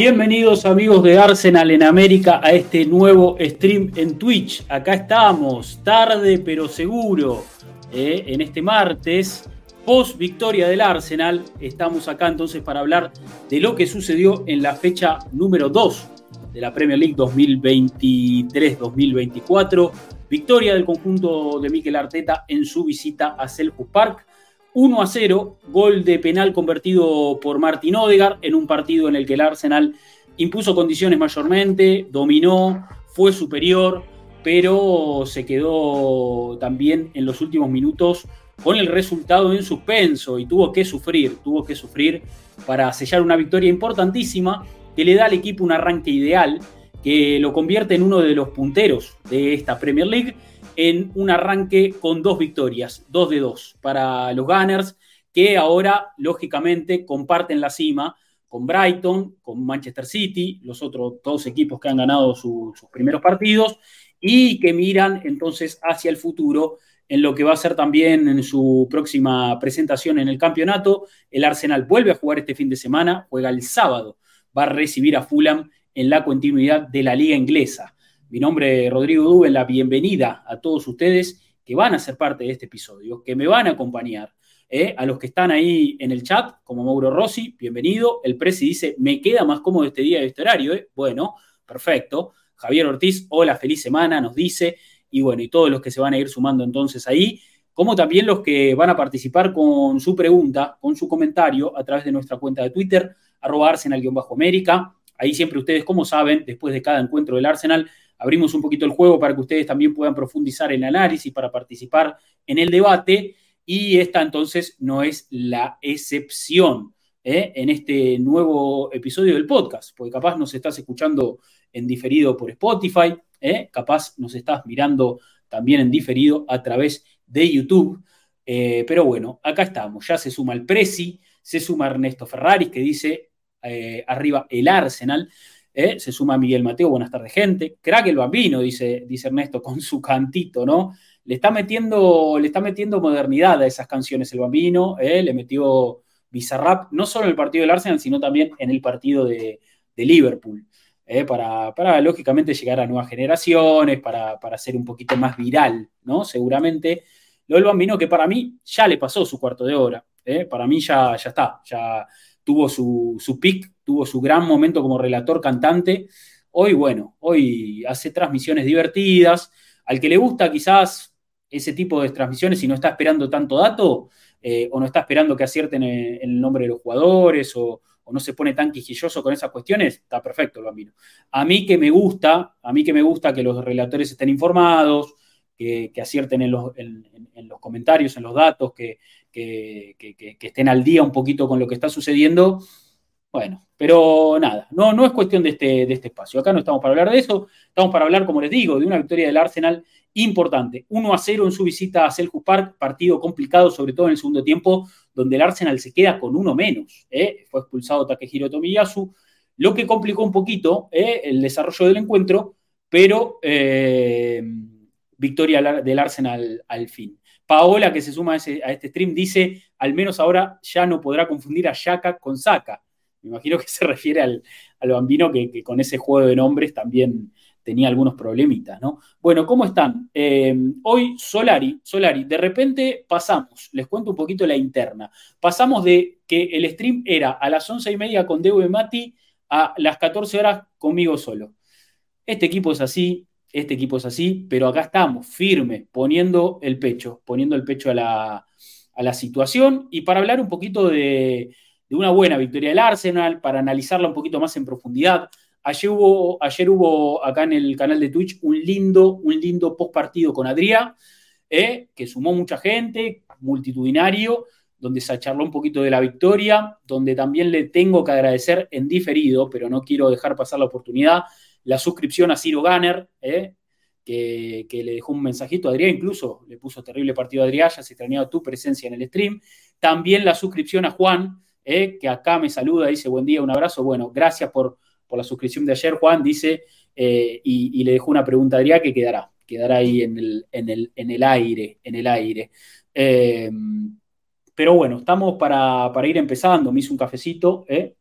Bienvenidos amigos de Arsenal en América a este nuevo stream en Twitch. Acá estamos, tarde pero seguro, eh, en este martes, post victoria del Arsenal. Estamos acá entonces para hablar de lo que sucedió en la fecha número 2 de la Premier League 2023-2024. Victoria del conjunto de Mikel Arteta en su visita a Selhurst Park. 1 a 0, gol de penal convertido por Martin Odegaard en un partido en el que el Arsenal impuso condiciones mayormente, dominó, fue superior, pero se quedó también en los últimos minutos con el resultado en suspenso y tuvo que sufrir, tuvo que sufrir para sellar una victoria importantísima que le da al equipo un arranque ideal, que lo convierte en uno de los punteros de esta Premier League en un arranque con dos victorias, dos de dos para los Gunners, que ahora, lógicamente, comparten la cima con Brighton, con Manchester City, los otros dos equipos que han ganado sus primeros partidos, y que miran entonces hacia el futuro en lo que va a ser también en su próxima presentación en el campeonato. El Arsenal vuelve a jugar este fin de semana, juega el sábado, va a recibir a Fulham en la continuidad de la liga inglesa. Mi nombre es Rodrigo Duben, la bienvenida a todos ustedes que van a ser parte de este episodio, que me van a acompañar. ¿eh? A los que están ahí en el chat, como Mauro Rossi, bienvenido. El Presi dice, me queda más cómodo este día y este horario. ¿eh? Bueno, perfecto. Javier Ortiz, hola, feliz semana, nos dice. Y bueno, y todos los que se van a ir sumando entonces ahí, como también los que van a participar con su pregunta, con su comentario a través de nuestra cuenta de Twitter, arroba Arsenal-América. Ahí siempre ustedes, como saben, después de cada encuentro del Arsenal, abrimos un poquito el juego para que ustedes también puedan profundizar en el análisis, para participar en el debate. Y esta entonces no es la excepción ¿eh? en este nuevo episodio del podcast, porque capaz nos estás escuchando en diferido por Spotify, ¿eh? capaz nos estás mirando también en diferido a través de YouTube. Eh, pero bueno, acá estamos, ya se suma el Prezi, se suma Ernesto Ferraris que dice arriba el Arsenal. ¿Eh? Se suma Miguel Mateo, buenas tardes, gente. Crack el bambino, dice, dice Ernesto, con su cantito, ¿no? Le está metiendo, le está metiendo modernidad a esas canciones el bambino, ¿eh? le metió Bizarrap, no solo en el partido del Arsenal, sino también en el partido de, Liverpool. ¿eh? Para, para, lógicamente llegar a nuevas generaciones, para, para ser un poquito más viral, ¿no? Seguramente. Lo del bambino que para mí ya le pasó su cuarto de hora. Para mí ya, ya está, ya tuvo su, su tuvo su gran momento como relator cantante. Hoy, bueno, hoy hace transmisiones divertidas. Al que le gusta quizás ese tipo de transmisiones y no está esperando tanto dato, eh, o no está esperando que acierten el, nombre de los jugadores, o, no se pone tan quijilloso con esas cuestiones, está perfecto el bambino. A mí que me gusta, a mí que me gusta que los relatores estén informados, que, acierten en los, en los, comentarios, en los datos, que, que, estén al día un poquito con lo que está sucediendo. Bueno, pero nada, no, no es cuestión de este, de este espacio. Acá no estamos para hablar de eso, estamos para hablar, como les digo, de una victoria del Arsenal importante. 1 a 0 en su visita a Selhurst Park, partido complicado, sobre todo en el segundo tiempo, donde el Arsenal se queda con uno menos. ¿eh? Fue expulsado Takehiro Tomiyasu, lo que complicó un poquito ¿eh? el desarrollo del encuentro, pero eh, victoria del Arsenal al fin. Paola, que se suma a, este stream, dice, al menos ahora ya no podrá confundir a Yaka con Saka. Me imagino que se refiere al, bambino que, con ese juego de nombres también tenía algunos problemitas, ¿no? Bueno, ¿cómo están? Eh, hoy Solari, Solari, de repente pasamos, les cuento un poquito la interna, pasamos de que el stream era a las once y media con Debo y Mati a las 14 horas conmigo solo. Este equipo es así, este equipo es así, pero acá estamos, firme, poniendo el pecho, poniendo el pecho a la, situación y para hablar un poquito de, una buena victoria del Arsenal, para analizarla un poquito más en profundidad. Ayer hubo, ayer hubo acá en el canal de Twitch un lindo, un lindo post partido con Adrián, eh, que sumó mucha gente, multitudinario, donde se charló un poquito de la victoria, donde también le tengo que agradecer en diferido, pero no quiero dejar pasar la oportunidad, la suscripción a Ciro Ganner, ¿eh? que, le dejó un mensajito a Adrián, incluso le puso terrible partido a Adrián, ya se extrañaba tu presencia en el stream. También la suscripción a Juan, ¿eh? que acá me saluda, dice buen día, un abrazo. Bueno, gracias por, por la suscripción de ayer, Juan, dice, eh, y, le dejó una pregunta a Adrián que quedará, quedará ahí en el, en el, en el aire, en el aire. pero bueno, estamos para, para, ir empezando. Me hice un cafecito, ¿eh?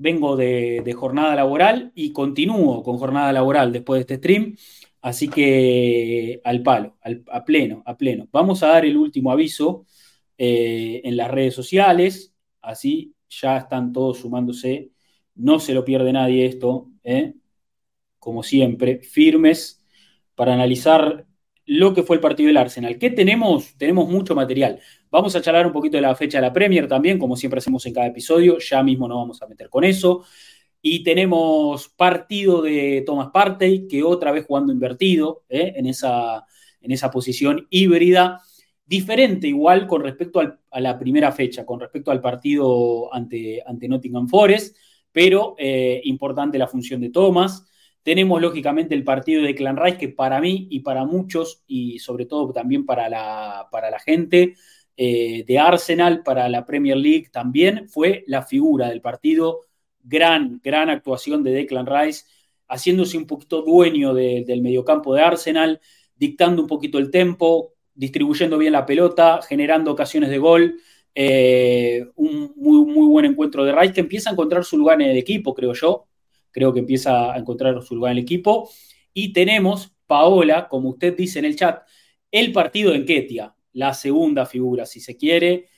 vengo de, jornada laboral y continúo con jornada laboral después de este stream. Así que al palo, a pleno, a pleno. Vamos a dar el último aviso eh, en las redes sociales. Así ya están todos sumándose. No se lo pierde nadie esto. ¿eh? Como siempre, firmes para analizar lo que fue el partido del Arsenal. ¿Qué tenemos? Tenemos mucho material. Vamos a charlar un poquito de la fecha de la Premier también, como siempre hacemos en cada episodio. Ya mismo nos vamos a meter con eso. Y tenemos partido de Thomas Partey, que otra vez jugando invertido ¿eh? en, esa, en esa posición híbrida. Diferente igual con respecto a la primera fecha, con respecto al partido ante, ante Nottingham Forest, pero eh, importante la función de Thomas. Tenemos lógicamente el partido de Clan Rice, que para mí y para muchos, y sobre todo también para la, para la gente, eh, de Arsenal para la Premier League también fue la figura del partido. Gran, gran actuación de Declan Rice, haciéndose un poquito dueño del mediocampo de Arsenal, dictando un poquito el tempo, distribuyendo bien la pelota, generando ocasiones de gol. Eh, un muy, muy buen encuentro de Rice que empieza a encontrar su lugar en el equipo, creo yo. Creo que empieza a encontrar su lugar en el equipo. Y tenemos, Paola, como usted dice en el chat, el partido en Ketia la segunda figura, si se quiere.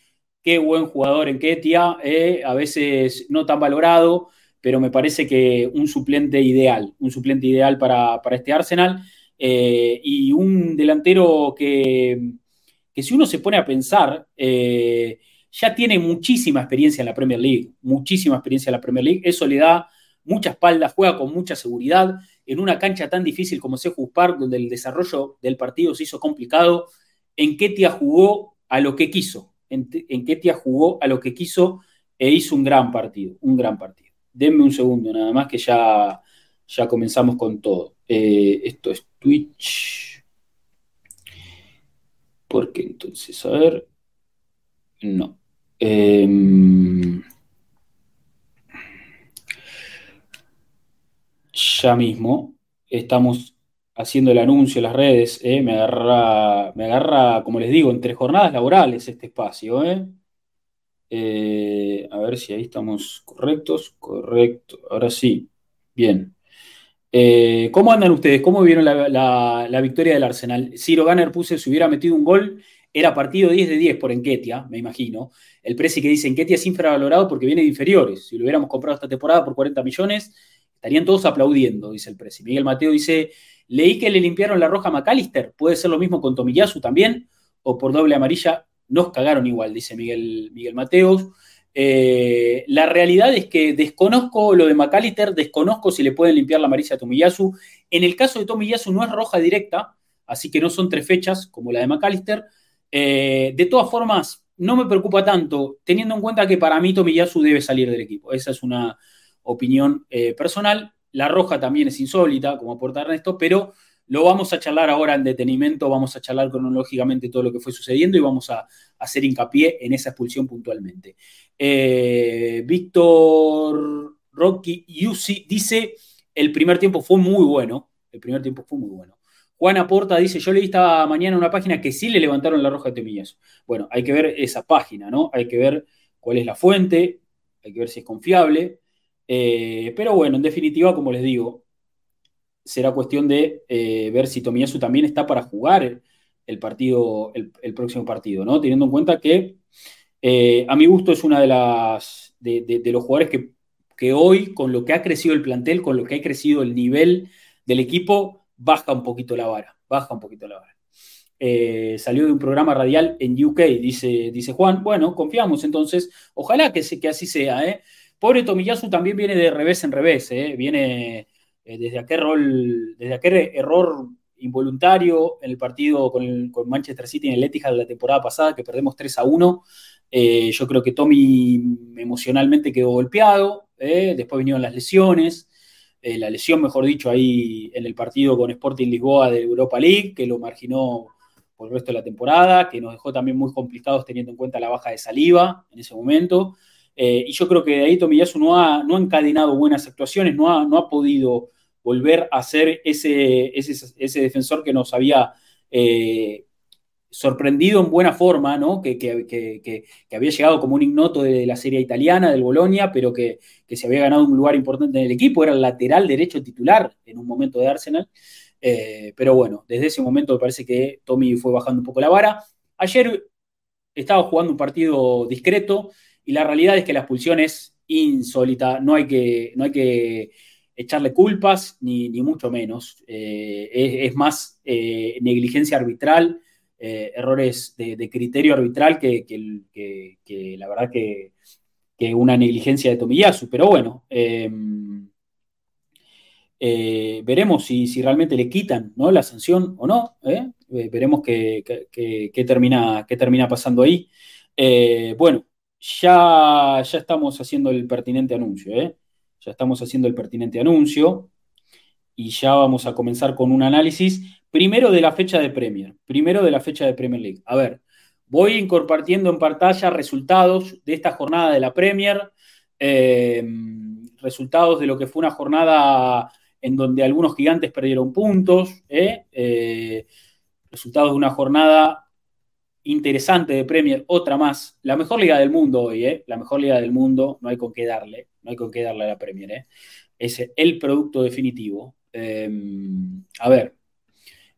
Qué buen jugador en Ketia, eh, a veces no tan valorado, pero me parece que un suplente ideal, un suplente ideal para, este Arsenal. Eh, y un delantero que, que, si uno se pone a pensar, eh, ya tiene muchísima experiencia en la Premier League, muchísima experiencia en la Premier League. Eso le da mucha espalda, juega con mucha seguridad en una cancha tan difícil como Seju Park, donde el desarrollo del partido se hizo complicado en Ketia jugó a lo que quiso. En, Ketia jugó a lo que quiso e hizo un gran partido, un gran partido. Denme un segundo nada más que ya, ya comenzamos con todo. Eh, esto es Twitch. Porque entonces, a ver. No. Em, ya mismo estamos haciendo el anuncio en las redes, ¿eh? me, agarra, me agarra, como les digo, entre jornadas laborales este espacio. ¿eh? Eh, a ver si ahí estamos correctos. Correcto, ahora sí. Bien. ¿Cómo andan ustedes? ¿Cómo vieron la, victoria del Arsenal? Ciro Ganner puse, si hubiera metido un gol, era partido 10 de 10 por Enquetia, me imagino. El precio que dice Enquetia es infravalorado porque viene de inferiores. Si lo hubiéramos comprado esta temporada por 40 millones, estarían todos aplaudiendo, dice el precio. Miguel Mateo dice, Leí que le limpiaron la roja a McAllister. Puede ser lo mismo con Tomiyasu también. O por doble amarilla. Nos cagaron igual, dice Miguel, Miguel Mateos. Eh, la realidad es que desconozco lo de McAllister, desconozco si le pueden limpiar la amarilla a Tomiyasu. En el caso de Tomiyasu no es roja directa, así que no son tres fechas como la de McAllister. Eh, de todas formas, no me preocupa tanto, teniendo en cuenta que para mí Tomiyasu debe salir del equipo. Esa es una opinión eh, personal. La roja también es insólita, como aporta Ernesto, pero lo vamos a charlar ahora en detenimiento, vamos a charlar cronológicamente todo lo que fue sucediendo y vamos a, hacer hincapié en esa expulsión puntualmente. Eh, Víctor Rocky Yusi dice, el primer tiempo fue muy bueno, el primer tiempo fue muy bueno. Juan Aporta dice, yo leí esta mañana una página que sí le levantaron la roja de Temillas. Bueno, hay que ver esa página, ¿no? Hay que ver cuál es la fuente, hay que ver si es confiable. Eh, pero bueno, en definitiva, como les digo, será cuestión de eh, ver si Tomiyasu también está para jugar el partido, el, próximo partido, ¿no? Teniendo en cuenta que eh, a mi gusto es una de las de, los jugadores que, que, hoy, con lo que ha crecido el plantel, con lo que ha crecido el nivel del equipo, baja un poquito la vara, baja un poquito la vara. salió de un programa radial en UK, dice, dice Juan. Bueno, confiamos entonces. Ojalá que, que así sea. ¿eh? Pobre Tomiyasu también viene de revés en revés, ¿eh? viene eh, desde aquel rol, desde aquel error involuntario en el partido con, Manchester City en el Etihad la temporada pasada, que perdemos 3 a 1. Eh, yo creo que Tommy emocionalmente quedó golpeado, eh, después vinieron las lesiones, la lesión, mejor dicho, ahí en el partido con Sporting Lisboa de Europa League, que lo marginó por el resto de la temporada, que nos dejó también muy complicados teniendo en cuenta la baja de saliva en ese momento. Y yo creo que de ahí Tomiyasu no ha, no ha encadenado buenas actuaciones, no ha, no ha podido volver a ser ese, ese, defensor que nos había eh, sorprendido en buena forma, ¿no? Que, había llegado como un ignoto de la serie italiana, del Bolonia, pero que, se había ganado un lugar importante en el equipo, era el lateral derecho titular en un momento de Arsenal. Eh, pero bueno, desde ese momento me parece que Tommy fue bajando un poco la vara. Ayer estaba jugando un partido discreto y la realidad es que la expulsión es insólita, no hay que, no hay que echarle culpas, ni, mucho menos. Eh, es, más eh, negligencia arbitral, eh, errores de, criterio arbitral que, la verdad que, una negligencia de Tomiyasu. Pero bueno, em, veremos si, realmente le quitan ¿no? la sanción o no. veremos qué, termina, qué termina pasando ahí. bueno, ya, ya estamos haciendo el pertinente anuncio. ¿eh? ya estamos haciendo el pertinente anuncio y ya vamos a comenzar con un análisis primero de la fecha de Premier, primero de la fecha de Premier League. A ver, voy compartiendo en pantalla resultados de esta jornada de la Premier, eh, resultados de lo que fue una jornada en donde algunos gigantes perdieron puntos, eh, eh, resultados de una jornada interesante de Premier, otra más, la mejor liga del mundo hoy, la mejor liga del mundo, no hay con qué darle no hay con qué darle a la Premier. ¿eh? Es el producto definitivo. Em, a ver,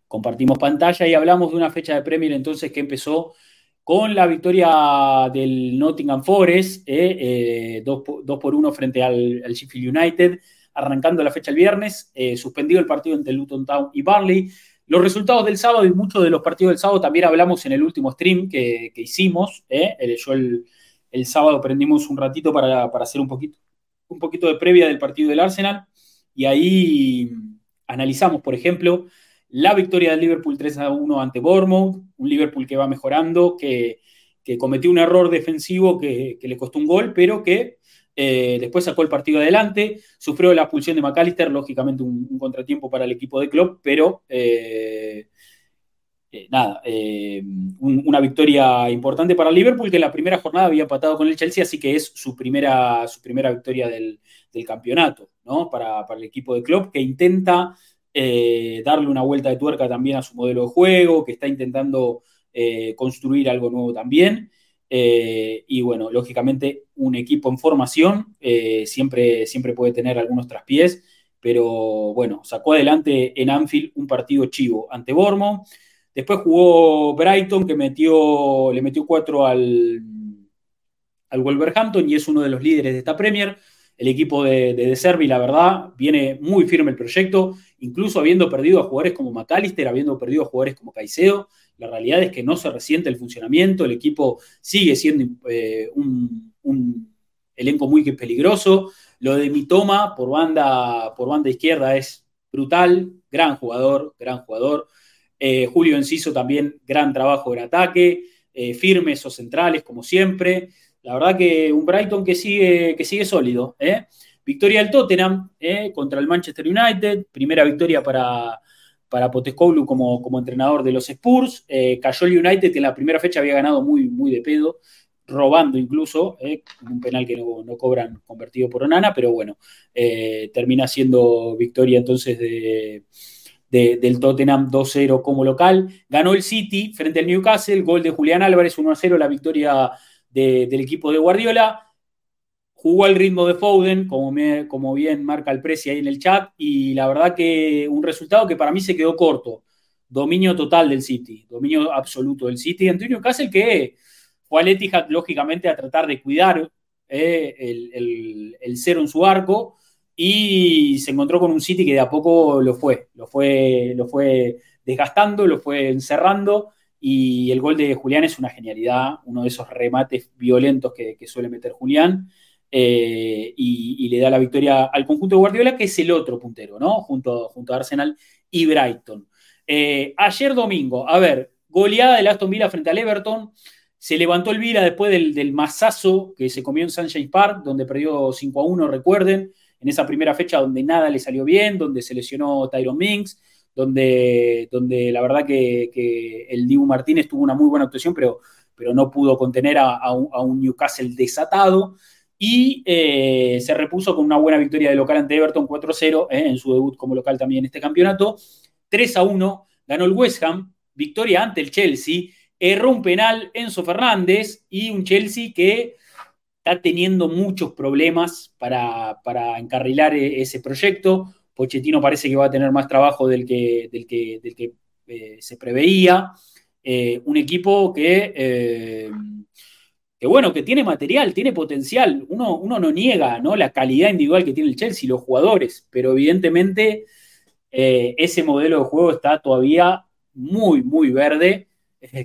compartimos pantalla y hablamos de una fecha de Premier entonces que empezó con la victoria del Nottingham Forest, 2 ¿eh? Eh, por 1 frente al, Sheffield United, arrancando la fecha el viernes, suspendido el partido entre Luton Town y Barley. Los resultados del sábado y muchos de los partidos del sábado también hablamos en el último stream que, hicimos. Yo el, el, sábado prendimos un ratito para, para hacer un poquito, un poquito de previa del partido del Arsenal y ahí analizamos, por ejemplo, la victoria del Liverpool 3 a 1 ante Bournemouth, un Liverpool que va mejorando, que, cometió un error defensivo que, le costó un gol, pero que eh, después sacó el partido adelante, sufrió la expulsión de McAllister, lógicamente un, contratiempo para el equipo de Klopp, pero eh, eh, nada, una victoria importante para Liverpool, que en la primera jornada había empatado con el Chelsea, así que es su primera, su primera victoria del, campeonato, ¿no? Para, el equipo de Klopp, que intenta darle una vuelta de tuerca también a su modelo de juego, que está intentando construir algo nuevo también. Y bueno, lógicamente un equipo en formación siempre, siempre puede tener algunos traspiés, pero bueno, sacó adelante en Anfield un partido chivo ante Bormo. Después jugó Brighton, que metió, le metió cuatro al, al Wolverhampton y es uno de los líderes de esta Premier. El equipo de, de, Servi, la verdad, viene muy firme el proyecto, incluso habiendo perdido a jugadores como McAllister, habiendo perdido a jugadores como Caicedo. La realidad es que no se resiente el funcionamiento, el equipo sigue siendo eh, un, elenco muy peligroso. Lo de Mitoma por banda, por banda izquierda es brutal, gran jugador, gran jugador. Eh, Julio Enciso también, gran trabajo en ataque, eh, firmes o centrales, como siempre. La verdad que un Brighton que sigue, que sigue sólido. ¿eh? Victoria del Tottenham contra el Manchester United, primera victoria para, para como, como entrenador de los Spurs. cayó el United que en la primera fecha había ganado muy, muy de pedo, robando incluso, un penal que no, no, cobran convertido por Onana, pero bueno, termina siendo victoria entonces de del Tottenham 2-0 como local. Ganó el City frente al Newcastle, gol de Julián Álvarez 1-0, la victoria del equipo de Guardiola. Jugó al ritmo de Foden, como, como bien marca el precio ahí en el chat, y la verdad que un resultado que para mí se quedó corto. Dominio total del City, dominio absoluto del City. Antonio Newcastle que fue al Etihad, lógicamente, a tratar de cuidar eh, el, el cero en su arco, y se encontró con un City que de a poco lo fue, lo fue, lo fue desgastando, lo fue encerrando y el gol de Julián es una genialidad, uno de esos remates violentos que, suele meter Julián eh, y, le da la victoria al conjunto de Guardiola que es el otro puntero, ¿no? Junto, junto a Arsenal y Brighton. ayer domingo, a ver, goleada del Aston Villa frente al Everton. Se levantó el Villa después del, del masazo que se comió en Sunshine Park, donde perdió 5 a 1, recuerden, en esa primera fecha donde nada le salió bien, donde se lesionó Tyron Minks, donde, donde la verdad que, el Dibu Martínez tuvo una muy buena actuación, pero, pero no pudo contener a, un, Newcastle desatado. Y eh, se repuso con una buena victoria de local ante Everton 4-0 eh, en su debut como local también en este campeonato. 3 a 1 ganó el West Ham, victoria ante el Chelsea. Erró un penal Enzo Fernández y un Chelsea que está teniendo muchos problemas para, para encarrilar e, ese proyecto. Pochettino parece que va a tener más trabajo del que, del que, del que eh, se preveía. Eh, un equipo que, eh, que, bueno, que tiene material, tiene potencial. Uno, uno, no niega ¿no? la calidad individual que tiene el Chelsea, los jugadores, pero evidentemente ese modelo de juego está todavía muy, muy verde.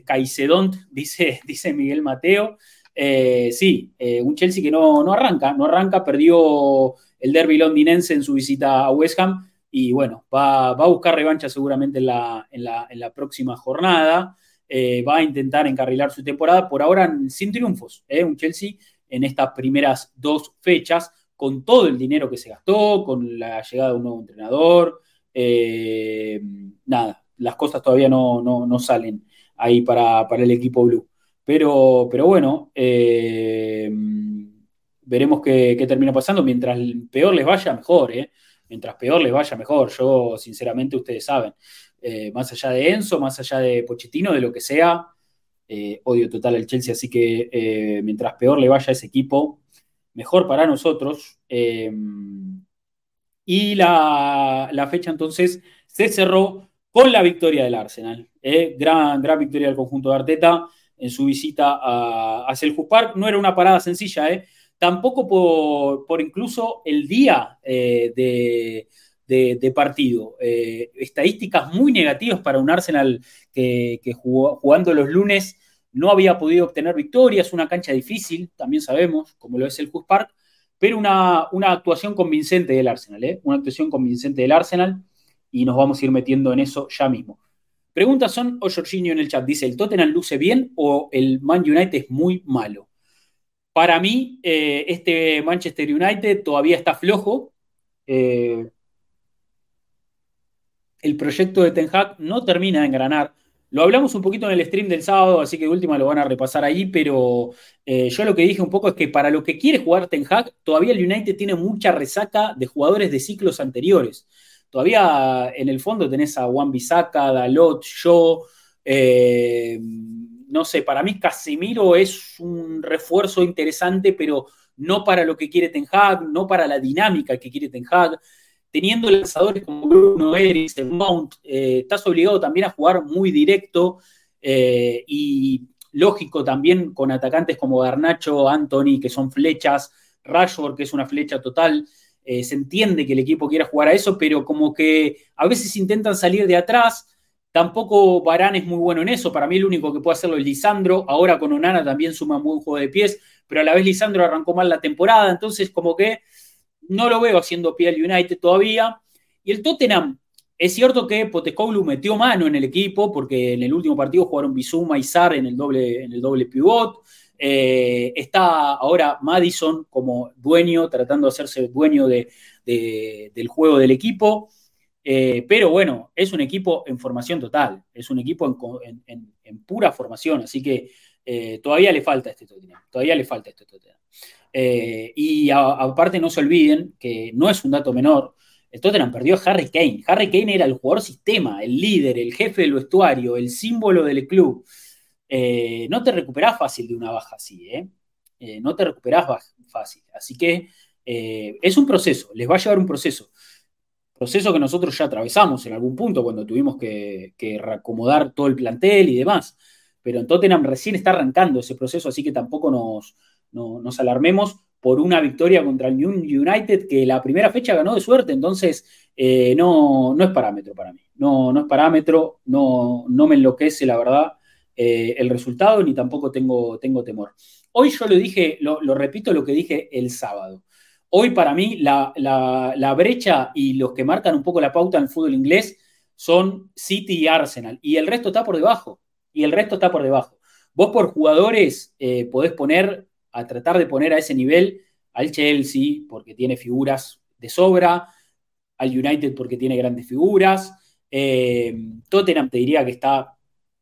Caicedont, dice, dice Miguel Mateo. sí, un Chelsea que no, no arranca, no arranca, perdió el derby londinense en su visita a West Ham. Y bueno, va, a buscar revancha seguramente en la, en la, próxima jornada. Eh, va a intentar encarrilar su temporada, por ahora sin triunfos. ¿eh? Un Chelsea en estas primeras dos fechas, con todo el dinero que se gastó, con la llegada de un nuevo entrenador. Eh, nada, las cosas todavía no, salen ahí para, el equipo blue. Pero, pero bueno, veremos qué, termina pasando. Mientras peor les vaya, mejor, ¿eh? Mientras peor les vaya, mejor. Yo, sinceramente, ustedes saben, eh, más allá de Enzo, más allá de Pochettino, de lo que sea, eh, odio total al Chelsea, así que mientras peor le vaya a ese equipo, mejor para nosotros. y la, fecha entonces se cerró con la victoria del Arsenal. gran, gran victoria del conjunto de Arteta en su visita a, a Selhurst Park. No era una parada sencilla, ¿eh? Tampoco por, incluso el día eh, de, partido. Eh, estadísticas muy negativas para un Arsenal que, jugando los lunes no había podido obtener victorias, una cancha difícil, también sabemos, como lo es el Just Park, pero una, una actuación convincente del Arsenal, ¿eh? una actuación convincente del Arsenal, y nos vamos a ir metiendo en eso ya mismo. Preguntas son, o Jorginho en el chat, dice, ¿el Tottenham luce bien o el Man United es muy malo? Para mí, eh, este Manchester United todavía está flojo. Eh, el proyecto de Ten Hag no termina de engranar. Lo hablamos un poquito en el stream del sábado, así que de última lo van a repasar ahí, pero eh, yo lo que dije un poco es que para lo que quiere jugar Ten Hag, todavía el United tiene mucha resaca de jugadores de ciclos anteriores. Todavía en el fondo tenés a Juan Bisaca, Dalot, Shaw, no sé, para mí Casemiro es un refuerzo interesante, pero no para lo que quiere Ten Hag, no para la dinámica que quiere Ten Hag. Teniendo lanzadores como Bruno Eris, Mount, eh, estás obligado también a jugar muy directo eh, y lógico también con atacantes como Garnacho, Anthony, que son flechas, Rashford, que es una flecha total. Eh, se entiende que el equipo quiera jugar a eso, pero como que a veces intentan salir de atrás Tampoco Barán es muy bueno en eso. Para mí el único que puede hacerlo es Lisandro. Ahora con Onana también suma un buen juego de pies, pero a la vez Lisandro arrancó mal la temporada, entonces como que no lo veo haciendo pie al United todavía. Y el Tottenham, es cierto que Potecoglou metió mano en el equipo porque en el último partido jugaron Bizuma y Sar en el doble, en el doble pivot. Eh, está ahora Madison como dueño, tratando de hacerse dueño del juego del equipo. Eh, pero bueno, es un equipo en formación total, es un equipo en, pura formación, así que eh, todavía le falta este Tottenham, todavía le falta este Tottenham. Eh, y aparte no se olviden que no es un dato menor, el Tottenham perdió a Harry Kane. Harry Kane era el jugador sistema, el líder, el jefe del vestuario, el símbolo del club. no te recuperás fácil de una baja así, no te recuperás fácil. Así que es un proceso, les va a llevar un proceso proceso que nosotros ya atravesamos en algún punto cuando tuvimos que, reacomodar todo el plantel y demás. Pero en Tottenham recién está arrancando ese proceso, así que tampoco nos, nos alarmemos por una victoria contra el United que la primera fecha ganó de suerte, entonces eh, no, no es parámetro para mí. No, no es parámetro, no, no me enloquece la verdad eh, el resultado ni tampoco tengo, tengo temor. Hoy yo lo dije, lo repito lo que dije el sábado. Hoy para mí la, brecha y los que marcan un poco la pauta en el fútbol inglés son City y Arsenal. Y el resto está por debajo. Y el resto está por debajo. Vos por jugadores eh, podés poner, a tratar de poner a ese nivel al Chelsea, porque tiene figuras de sobra, al United porque tiene grandes figuras. Eh, Tottenham te diría que está,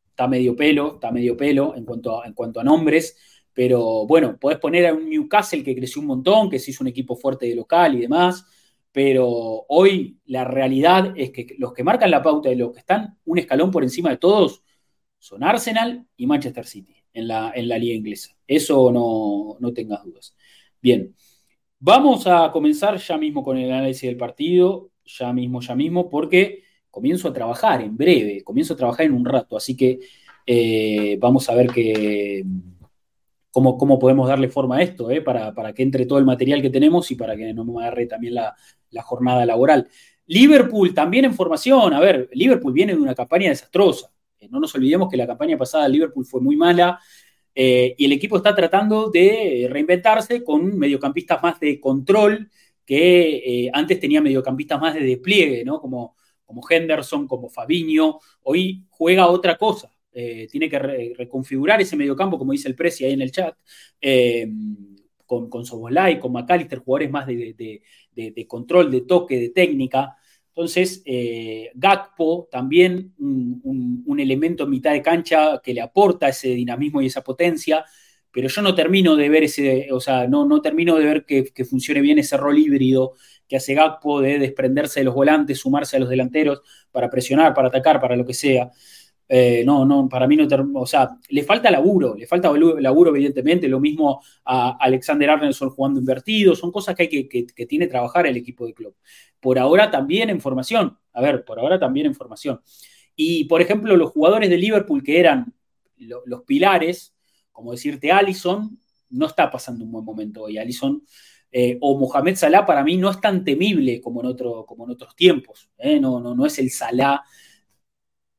está medio pelo, está medio pelo en cuanto, a, en cuanto a nombres, pero bueno, podés poner a un Newcastle que creció un montón, que se hizo un equipo fuerte de local y demás, pero hoy la realidad es que los que marcan la pauta de los que están un escalón por encima de todos son Arsenal y Manchester City en la, en la liga inglesa. Eso no, no tengas dudas. Bien, vamos a comenzar ya mismo con el análisis del partido, ya mismo, ya mismo, porque comienzo a trabajar en breve, comienzo a trabajar en un rato, así que eh, vamos a ver que, cómo, podemos darle forma a esto, eh, para, para, que entre todo el material que tenemos y para que no me agarre también la, la jornada laboral. Liverpool también en formación, a ver, Liverpool viene de una campaña desastrosa, eh, no nos olvidemos que la campaña pasada de Liverpool fue muy mala eh, y el equipo está tratando de reinventarse con mediocampistas más de control que antes tenía mediocampistas más de despliegue, ¿no? Como, como Henderson, como Fabinho. Hoy juega otra cosa. Tiene que reconfigurar ese mediocampo, como dice el Presi ahí en el chat, con, con Soboslai, con McAllister, jugadores más de, de, control, de toque, de técnica. Entonces, eh, Gakpo también un, elemento en mitad de cancha que le aporta ese dinamismo y esa potencia, pero yo no termino de ver ese, o sea, no, no termino de ver que, funcione bien ese rol híbrido que hace Gakpo de desprenderse de los volantes, sumarse a los delanteros para presionar, para atacar, para lo que sea. Eh, no, no, para mí no, o sea, le falta laburo, le falta laburo evidentemente, lo mismo a Alexander Arnelson jugando invertido, son cosas que, hay que, que, tiene que trabajar el equipo de club. Por ahora también en formación, a ver, por ahora también en formación. Y por ejemplo, los jugadores de Liverpool que eran los pilares, como decirte Allison, no está pasando un buen momento hoy. Allison eh, o Mohamed Salah para mí no es tan temible como en, otro, como en otros tiempos. ¿eh? No, no, no es el Salah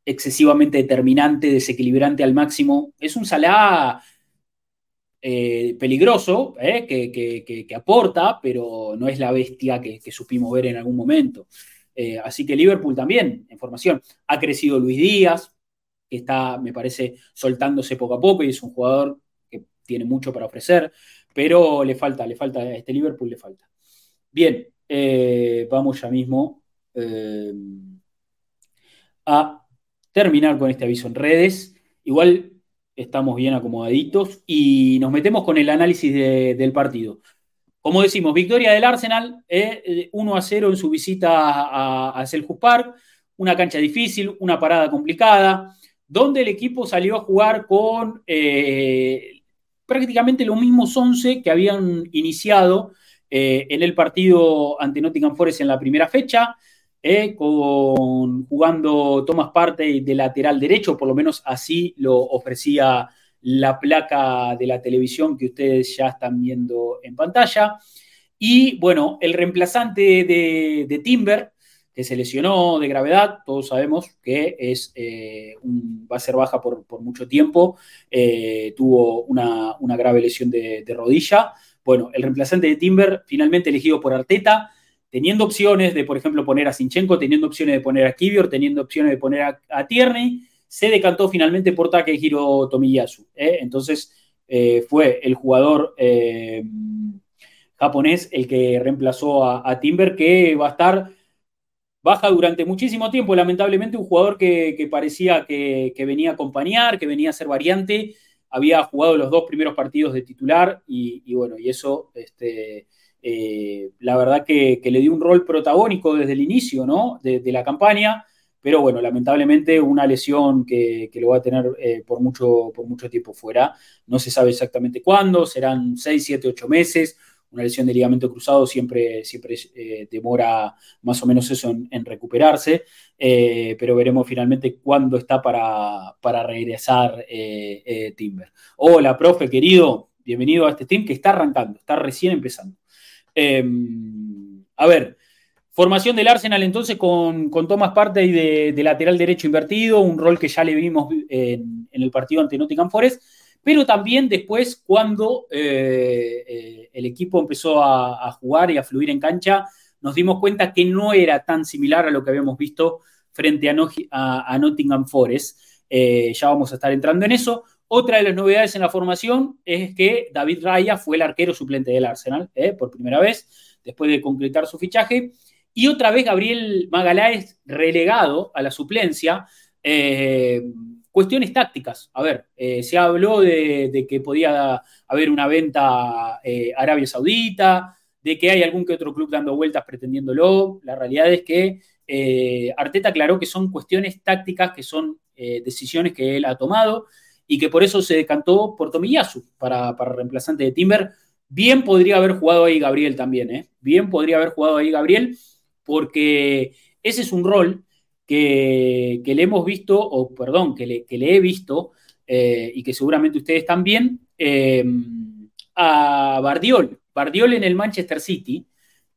excesivamente determinante, desequilibrante al máximo. Es un Salah eh, peligroso, eh, que, aporta, pero no es la bestia que, supimos ver en algún momento. Eh, así que Liverpool también, en formación. Ha crecido Luis Díaz, que está, me parece, soltándose poco a poco y es un jugador que tiene mucho para ofrecer, pero le falta, le falta, a este Liverpool le falta. Bien, vamos ya mismo a terminar con este aviso en redes. Igual estamos bien acomodaditos y nos metemos con el análisis del partido. Como decimos, victoria del Arsenal, 1 eh, a 0 en su visita a, a Park, una cancha difícil, una parada complicada, donde el equipo salió a jugar con eh, prácticamente los mismos 11 que habían iniciado eh, en el partido ante Nottingham Forest en la primera fecha. Eh, con, jugando Thomas Parte de lateral derecho, por lo menos así lo ofrecía la placa de la televisión que ustedes ya están viendo en pantalla. Y bueno, el reemplazante de, Timber, que se lesionó de gravedad, todos sabemos que es, eh, va a ser baja por, mucho tiempo, eh, tuvo una, grave lesión de, de rodilla. Bueno, el reemplazante de Timber, finalmente elegido por Arteta, teniendo opciones de, por ejemplo, poner a Sinchenko, teniendo opciones de poner a Kivior, teniendo opciones de poner a, Tierney, se decantó finalmente por Takehiro Tomiyasu. ¿eh? Entonces eh, fue el jugador eh, japonés el que reemplazó a, Timber, que va a estar baja durante muchísimo tiempo. Lamentablemente, un jugador que, parecía que, venía a acompañar, que venía a ser variante, había jugado los dos primeros partidos de titular y, y bueno, y eso este, eh, la verdad que, le dio un rol protagónico desde el inicio ¿no? de, la campaña, pero bueno, lamentablemente una lesión que, lo va a tener eh, por, mucho, por mucho tiempo fuera. No se sabe exactamente cuándo, serán 6, 7, 8 meses. Una lesión de ligamento cruzado siempre, siempre eh, demora más o menos eso en, recuperarse, pero veremos finalmente cuándo está para, para regresar Timber. Hola, profe, querido, bienvenido a este team que está arrancando, está recién empezando. Em, a ver, formación del Arsenal entonces con, con Thomas Partey de, de, lateral derecho invertido, un rol que ya le vimos en, el partido ante Nottingham Forest, pero también después cuando eh, eh, el equipo empezó a, jugar y a fluir en cancha, nos dimos cuenta que no era tan similar a lo que habíamos visto frente a, Nottingham Forest. Eh, ya vamos a estar entrando en eso. Otra de las novedades en la formación es que David Raya fue el arquero suplente del Arsenal eh, por primera vez, después de concretar su fichaje. Y otra vez Gabriel Magaláes relegado a la suplencia. Eh, cuestiones tácticas. A ver, se habló de, que podía haber una venta a Arabia Saudita, de que hay algún que otro club dando vueltas pretendiéndolo. La realidad es que Arteta aclaró que son cuestiones tácticas, que son decisiones que él ha tomado y que por eso se decantó por Tomiyasu para, para reemplazante de Timber. Bien podría haber jugado ahí Gabriel también, ¿eh? Bien podría haber jugado ahí Gabriel, porque ese es un rol que, le hemos visto, o perdón, que le, le he visto, eh, y que seguramente ustedes también, eh, a Bardiol. Bardiol en el Manchester City,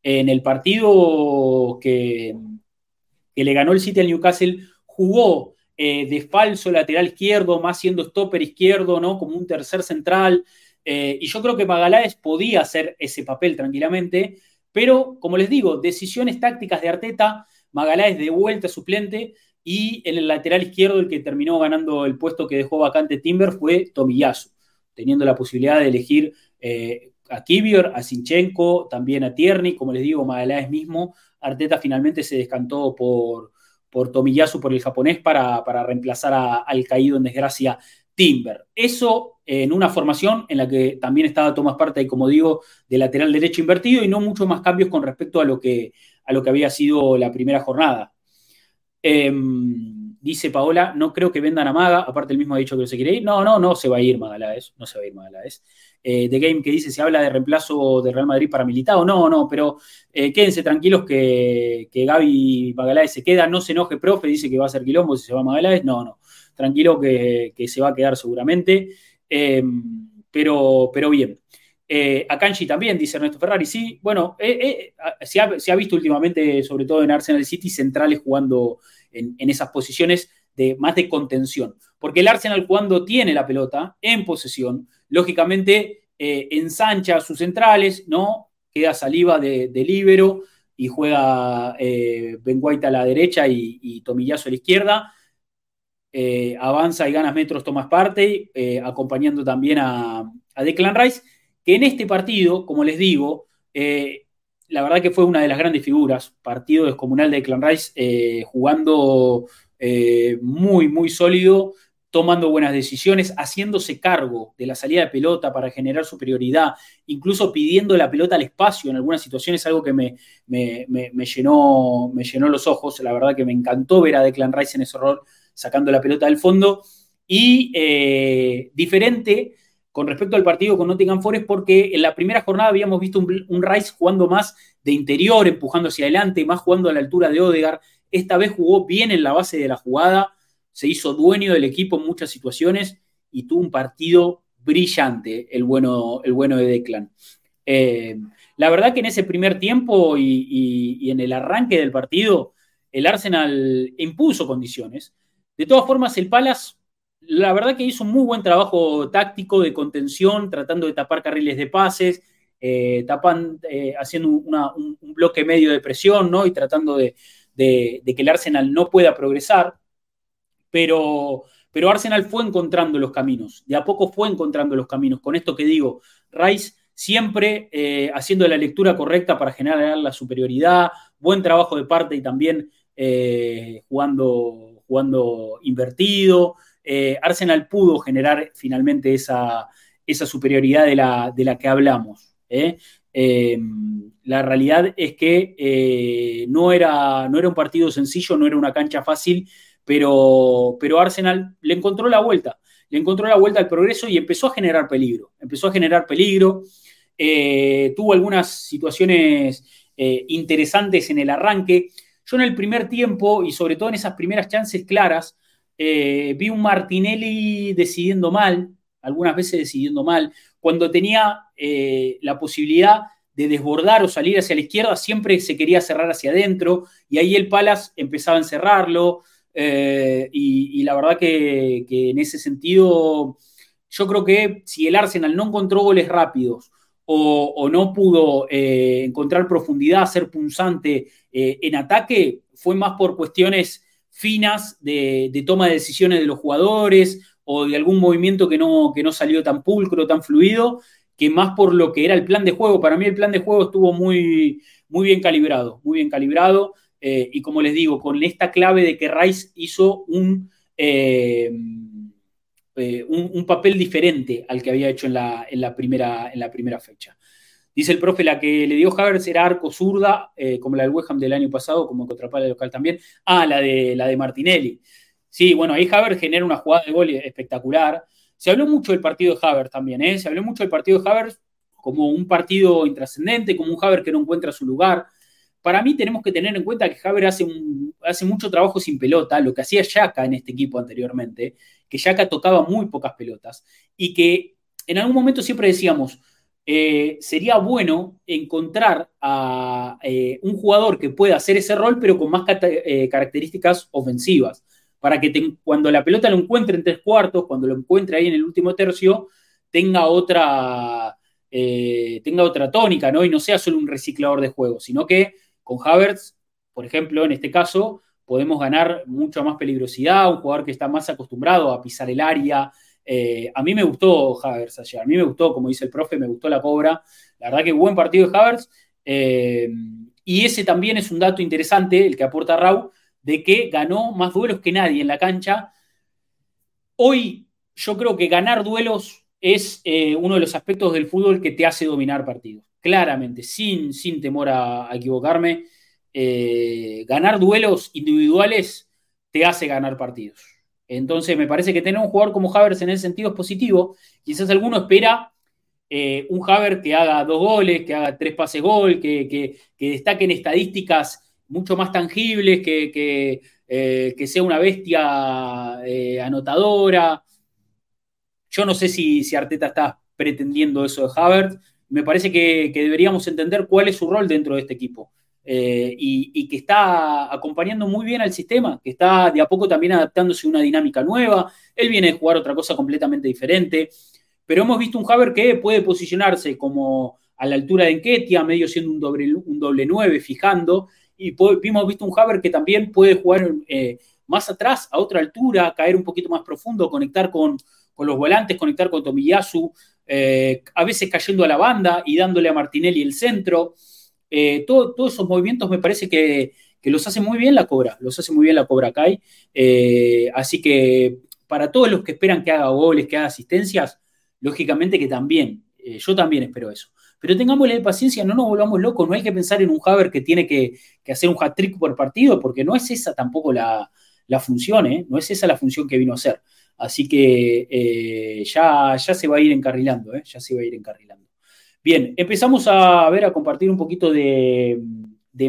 en el partido que, que le ganó el City al Newcastle, jugó eh, de falso lateral izquierdo, más siendo stopper izquierdo, ¿no? Como un tercer central. Eh, y yo creo que Magaláes podía hacer ese papel tranquilamente, pero como les digo, decisiones tácticas de Arteta, Magaláes de vuelta suplente y en el lateral izquierdo el que terminó ganando el puesto que dejó vacante Timber fue Tomiyasu, teniendo la posibilidad de elegir eh, a Kivior, a Sinchenko, también a Tierney, como les digo, Magaláes mismo. Arteta finalmente se descantó por, por Tomiyasu, por el japonés, para, reemplazar al caído en desgracia Timber. Eso en una formación en la que también estaba Tomás Parte, como digo, de lateral derecho invertido y no muchos más cambios con respecto a lo que, a lo que había sido la primera jornada. Em, dice Paola, no creo que vendan a Maga, aparte el mismo ha dicho que no se quiere ir. No, no, no se va a ir Magaláes, no se va a ir Magaláes. Eh, The Game que dice, se habla de reemplazo de Real Madrid para Militado. No, no, pero eh, quédense tranquilos que, que Gaby Magaláes se queda. No se enoje, profe, dice que va a ser quilombo si se va Magaláes. No, no, tranquilo que, se va a quedar seguramente. Em, pero, pero bien. Eh, también, dice Ernesto Ferrari. Sí, bueno, se ha, visto últimamente, sobre todo en Arsenal City, centrales jugando en, en esas posiciones de más de contención. Porque el Arsenal cuando tiene la pelota en posesión, lógicamente eh, ensancha sus centrales, ¿no? Queda saliva de, de y juega eh, a la derecha y, Tomillazo a la izquierda. Eh, avanza y gana metros Tomás Parte, acompañando también a, Declan Rice, que en este partido, como les digo, la verdad que fue una de las grandes figuras, partido descomunal de Declan Rice, jugando muy, muy sólido, tomando buenas decisiones, haciéndose cargo de la salida de pelota para generar superioridad, incluso pidiendo la pelota al espacio en algunas situaciones, algo que me, llenó, me llenó los ojos. La verdad que me encantó ver a Declan Rice en ese rol, sacando la pelota del fondo. Y eh, diferente con respecto al partido con Nottingham Forest, porque en la primera jornada habíamos visto un, un, Rice jugando más de interior, empujando hacia adelante, más jugando a la altura de Odegar. Esta vez jugó bien en la base de la jugada se hizo dueño del equipo en muchas situaciones y tuvo un partido brillante el bueno, el bueno de Declan. Eh, la verdad que en ese primer tiempo y, en el arranque del partido, el Arsenal impuso condiciones. De todas formas, el Palace, la verdad que hizo un muy buen trabajo táctico de contención, tratando de tapar carriles de pases, eh, tapan, eh, haciendo un, bloque medio de presión, ¿no? Y tratando de, de, que el Arsenal no pueda progresar pero, pero Arsenal fue encontrando los caminos, de a poco fue encontrando los caminos. Con esto que digo, Rice siempre eh, haciendo la lectura correcta para generar la superioridad, buen trabajo de parte y también eh, jugando, jugando invertido. Eh, Arsenal pudo generar finalmente esa, esa superioridad de la, de la, que hablamos. la realidad es que no, era, no era un partido sencillo, no era una cancha fácil pero, pero Arsenal le encontró la vuelta, le encontró la vuelta al progreso y empezó a generar peligro, empezó a generar peligro, eh, tuvo algunas situaciones eh, interesantes en el arranque. Yo en el primer tiempo y sobre todo en esas primeras chances claras, eh, vi un Martinelli decidiendo mal, algunas veces decidiendo mal, cuando tenía la posibilidad de desbordar o salir hacia la izquierda, siempre se quería cerrar hacia adentro y ahí el Palas empezaba a encerrarlo, eh, y, la verdad que, en ese sentido, yo creo que si el Arsenal no encontró goles rápidos o, no pudo eh, encontrar profundidad, ser punzante eh, en ataque, fue más por cuestiones finas de, toma de decisiones de los jugadores o de algún movimiento que no, que no salió tan pulcro, tan fluido, que más por lo que era el plan de juego. Para mí el plan de juego estuvo muy, muy bien calibrado, muy bien calibrado. Eh, y como les digo, con esta clave de que Rice hizo un, eh, eh, un, papel diferente al que había hecho en la, en la, primera, en la primera fecha. Dice el profe, la que le dio Havertz era arco zurda, como la del West Ham del año pasado, como contrapala local también. Ah, la de, la de Martinelli. Sí, bueno, ahí Havertz genera una jugada de gol espectacular. Se habló mucho del partido de Havertz también, ¿eh? Se habló mucho del partido de Havertz como un partido intrascendente, como un Havertz que no encuentra su lugar. Para mí tenemos que tener en cuenta que Havertz hace, hace mucho trabajo sin pelota, lo que hacía Yaka en este equipo anteriormente, que Yaka tocaba muy pocas pelotas y que en algún momento siempre decíamos, eh, sería bueno encontrar a eh, un jugador que pueda hacer ese rol, pero con más eh, características ofensivas, para que cuando la pelota lo encuentre en tres cuartos, cuando lo encuentre ahí en el último tercio, tenga otra, tenga otra tónica, ¿no? Y no sea solo un reciclador de juego, sino que con Havertz, por ejemplo, en este caso, podemos ganar mucha más peligrosidad, un jugador que está más acostumbrado a pisar el área, eh, a mí me gustó Havertz ayer, a mí me gustó, como dice el profe, me gustó la cobra. La verdad que buen partido de Havertz. Eh, y ese también es un dato interesante, el que aporta Raúl, de que ganó más duelos que nadie en la cancha. Hoy yo creo que ganar duelos es eh, uno de los aspectos del fútbol que te hace dominar partidos. Claramente, sin, sin temor a, equivocarme, ganar duelos individuales te hace ganar partidos. Entonces, me parece que tener un jugador como Havertz en ese sentido es positivo. Quizás alguno espera eh, un Havertz que haga dos goles, que haga tres pases gol, que, que, que destaquen estadísticas mucho más tangibles, que, eh, sea una bestia eh, anotadora. Yo no sé si, si, Arteta está pretendiendo eso de Havertz. Me parece que deberíamos entender cuál es su rol dentro de este equipo. Eh, y, que está acompañando muy bien al sistema, que está de a poco también adaptándose a una dinámica nueva. Él viene de jugar otra cosa completamente diferente, pero hemos visto un Haber que puede posicionarse como a la altura de Enquetia, medio siendo un doble, un doble 9, fijando, y hemos visto un Haber que también puede jugar eh, más atrás, a otra altura, caer un poquito más profundo, conectar con, los volantes, conectar con Tomiyasu, eh, a veces cayendo a la banda y dándole a Martinelli el centro. Eh, todos esos movimientos me parece que, los hace muy bien la Cobra, los hace muy bien la Cobra Kai. Eh, así que para todos los que esperan que haga goles, que haga asistencias, lógicamente que también, yo también espero eso. Pero tengámosle paciencia, no nos volvamos locos, no hay que pensar en un Haber que tiene que, hacer un hat-trick por partido, porque no es esa tampoco la, función, no es esa la función que vino a hacer. Así que ya, ya se va a ir encarrilando, ya se va a ir encarrilando. Bien, empezamos a ver, a compartir un poquito de,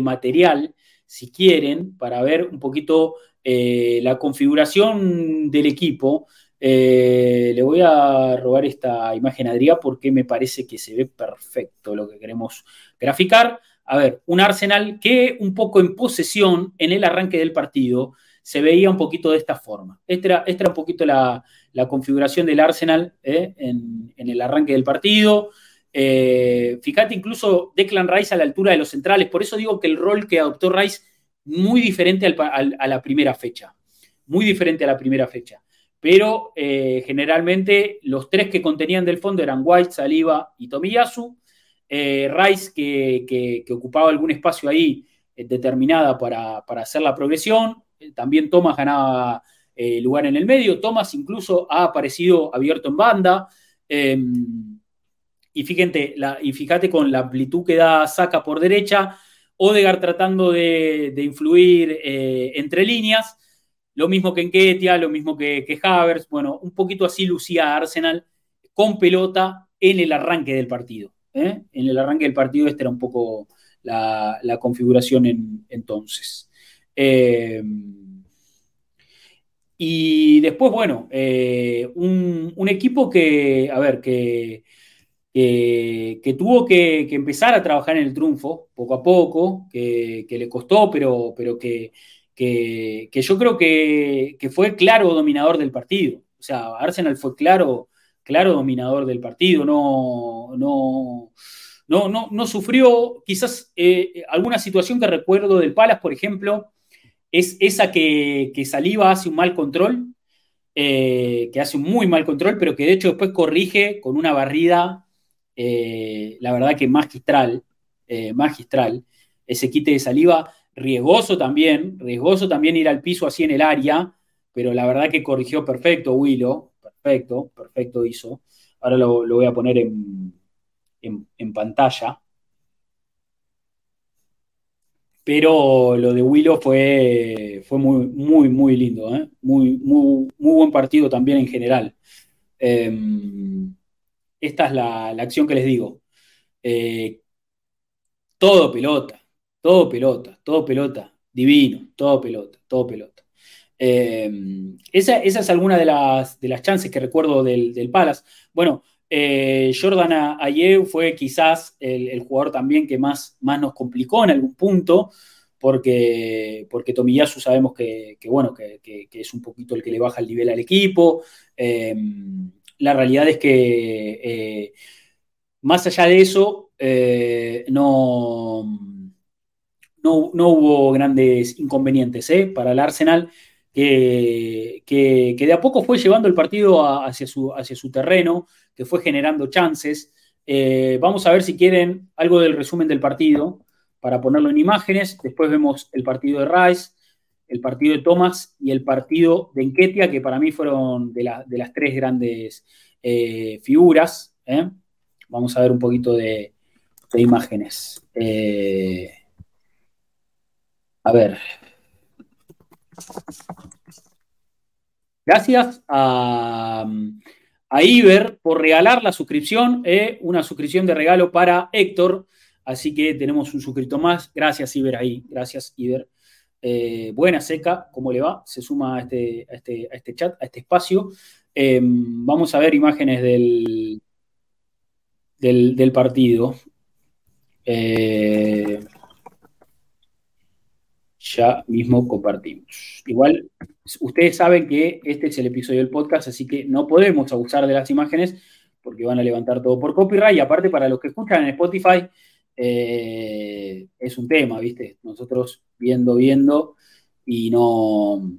material, si quieren, para ver un poquito eh, la configuración del equipo. Eh, le voy a robar esta imagen a Adrián porque me parece que se ve perfecto lo que queremos graficar. A ver, un Arsenal que un poco en posesión en el arranque del partido se veía un poquito de esta forma. Esta era, un poquito la, configuración del Arsenal eh, en, el arranque del partido. Eh, fíjate incluso Declan Rice a la altura de los centrales, por eso digo que el rol que adoptó Rice muy diferente a la primera fecha, muy diferente a la primera fecha. Pero eh, generalmente los tres que contenían del fondo eran White, Saliba y Tomiyasu. Rice que, ocupaba algún espacio ahí determinada para, hacer la progresión. También Thomas ganaba lugar en el medio. Thomas incluso ha aparecido abierto en banda. Em, y fíjate, la, y fíjate con la amplitud que da Saca por derecha, Odegar tratando de, influir eh, entre líneas, lo mismo que en Ketia, lo mismo que, que Havers, bueno, un poquito así lucía Arsenal con pelota en el arranque del partido. ¿eh? En el arranque del partido esta era un poco la, configuración en, entonces. Eh, y después, bueno, un, un, equipo que, a ver, que, que tuvo que, empezar a trabajar en el triunfo poco a poco, que, le costó, pero, pero que, yo creo que, fue claro dominador del partido. O sea, Arsenal fue claro, claro dominador del partido, no, no, no, no, sufrió quizás eh, alguna situación que recuerdo del Palas, por ejemplo, es esa que, que Saliba hace un mal control, eh, que hace un muy mal control, pero que de hecho después corrige con una barrida, eh, la verdad que magistral, eh, magistral. Ese quite de Saliba, riesgoso también, riesgoso también ir al piso así en el área, pero la verdad que corrigió perfecto Willow, perfecto, perfecto hizo. Ahora lo, voy a poner en, en pantalla. Pero lo de Willow fue, fue muy, muy, muy lindo, ¿eh? muy, muy, muy buen partido también en general. Em, esta es la, acción que les digo. Eh, todo pelota, todo pelota, todo pelota, divino, todo pelota, todo pelota. Em, esa, es alguna de las, de las chances que recuerdo del, del Palace. Bueno, eh, Jordan Ayew fue quizás el, jugador también que más, más nos complicó en algún punto, porque, porque Tomiyasu sabemos que, bueno, que, es un poquito el que le baja el nivel al equipo. Eh, la realidad es que eh, más allá de eso, no, no, hubo grandes inconvenientes para el Arsenal. Que, de a poco fue llevando el partido hacia, su, hacia su terreno, que fue generando chances. Eh, vamos a ver si quieren algo del resumen del partido para ponerlo en imágenes. Después vemos el partido de Rice, el partido de Thomas y el partido de Enquetia, que para mí fueron de, las tres grandes eh, figuras. ¿eh? Vamos a ver un poquito de, de imágenes. a ver. Gracias a, a Iber por regalar la suscripción, eh, una suscripción de regalo para Héctor. Así que tenemos un suscrito más. Gracias, Iber, ahí. Gracias, Iber. Eh, buena seca, ¿cómo le va? Se suma a este, este, este chat, a este espacio. Em, vamos a ver imágenes del, del, partido. Eh, ya mismo compartimos. Igual, ustedes saben que este es el episodio del podcast, así que no podemos abusar de las imágenes porque van a levantar todo por copyright. Y aparte, para los que escuchan en Spotify, eh, es un tema, ¿viste? Nosotros viendo, viendo y no.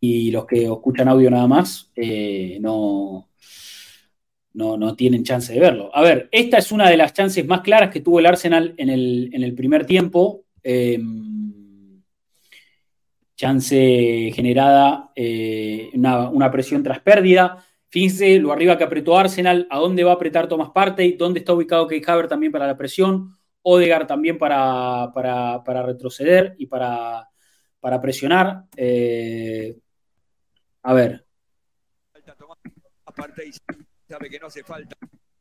Y los que escuchan audio nada más, eh, no, no, no, tienen chance de verlo. A ver, esta es una de las chances más claras que tuvo el Arsenal en el, en el primer tiempo. Em, chance generada, eh, una, presión tras pérdida. Fíjense lo arriba que apretó Arsenal, a dónde va a apretar Thomas Partey, dónde está ubicado Kate Haver también para la presión, Odegar también para, para, retroceder y para, para presionar. Eh, a ver.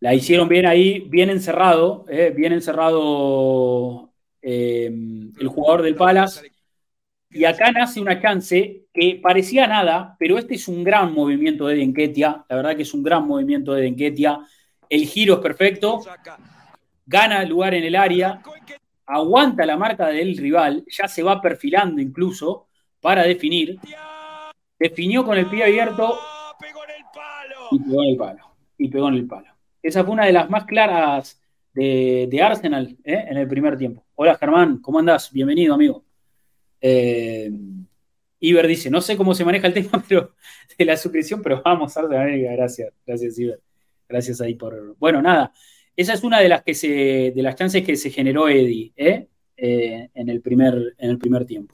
La hicieron bien ahí, bien encerrado, eh, bien encerrado eh, el jugador del Palace. Y acá nace una chance que parecía nada, pero este es un gran movimiento de Denketia. La verdad que es un gran movimiento de Denketia. El giro es perfecto. Gana el lugar en el área. Aguanta la marca del rival. Ya se va perfilando incluso para definir. Definió con el pie abierto. Y pegó en el palo. Y pegó en el palo. Esa fue una de las más claras de, Arsenal ¿eh? en el primer tiempo. Hola Germán, ¿cómo andás? Bienvenido, amigo. Eh, Iber dice, no sé cómo se maneja el tema pero, de la suscripción, pero vamos, Arsenal, gracias, gracias Iber. Gracias ahí por. Bueno, nada. Esa es una de las que se. de las chances que se generó Eddie, ¿eh? en, el primer, en el primer tiempo.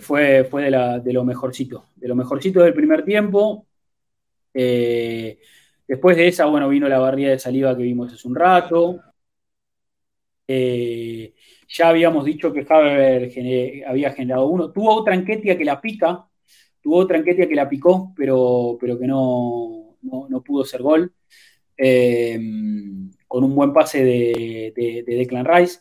fue fue de, de, lo mejorcito. De lo mejorcito del primer tiempo. Eh, Después de esa, bueno, vino la barrida de saliva que vimos hace un rato. Eh, ya habíamos dicho que Haber había generado uno. Tuvo otra enquetia que la pica, tuvo otra enquetia que la picó, pero, pero que no, no, pudo ser gol. Eh, con un buen pase de, de, Declan Rice.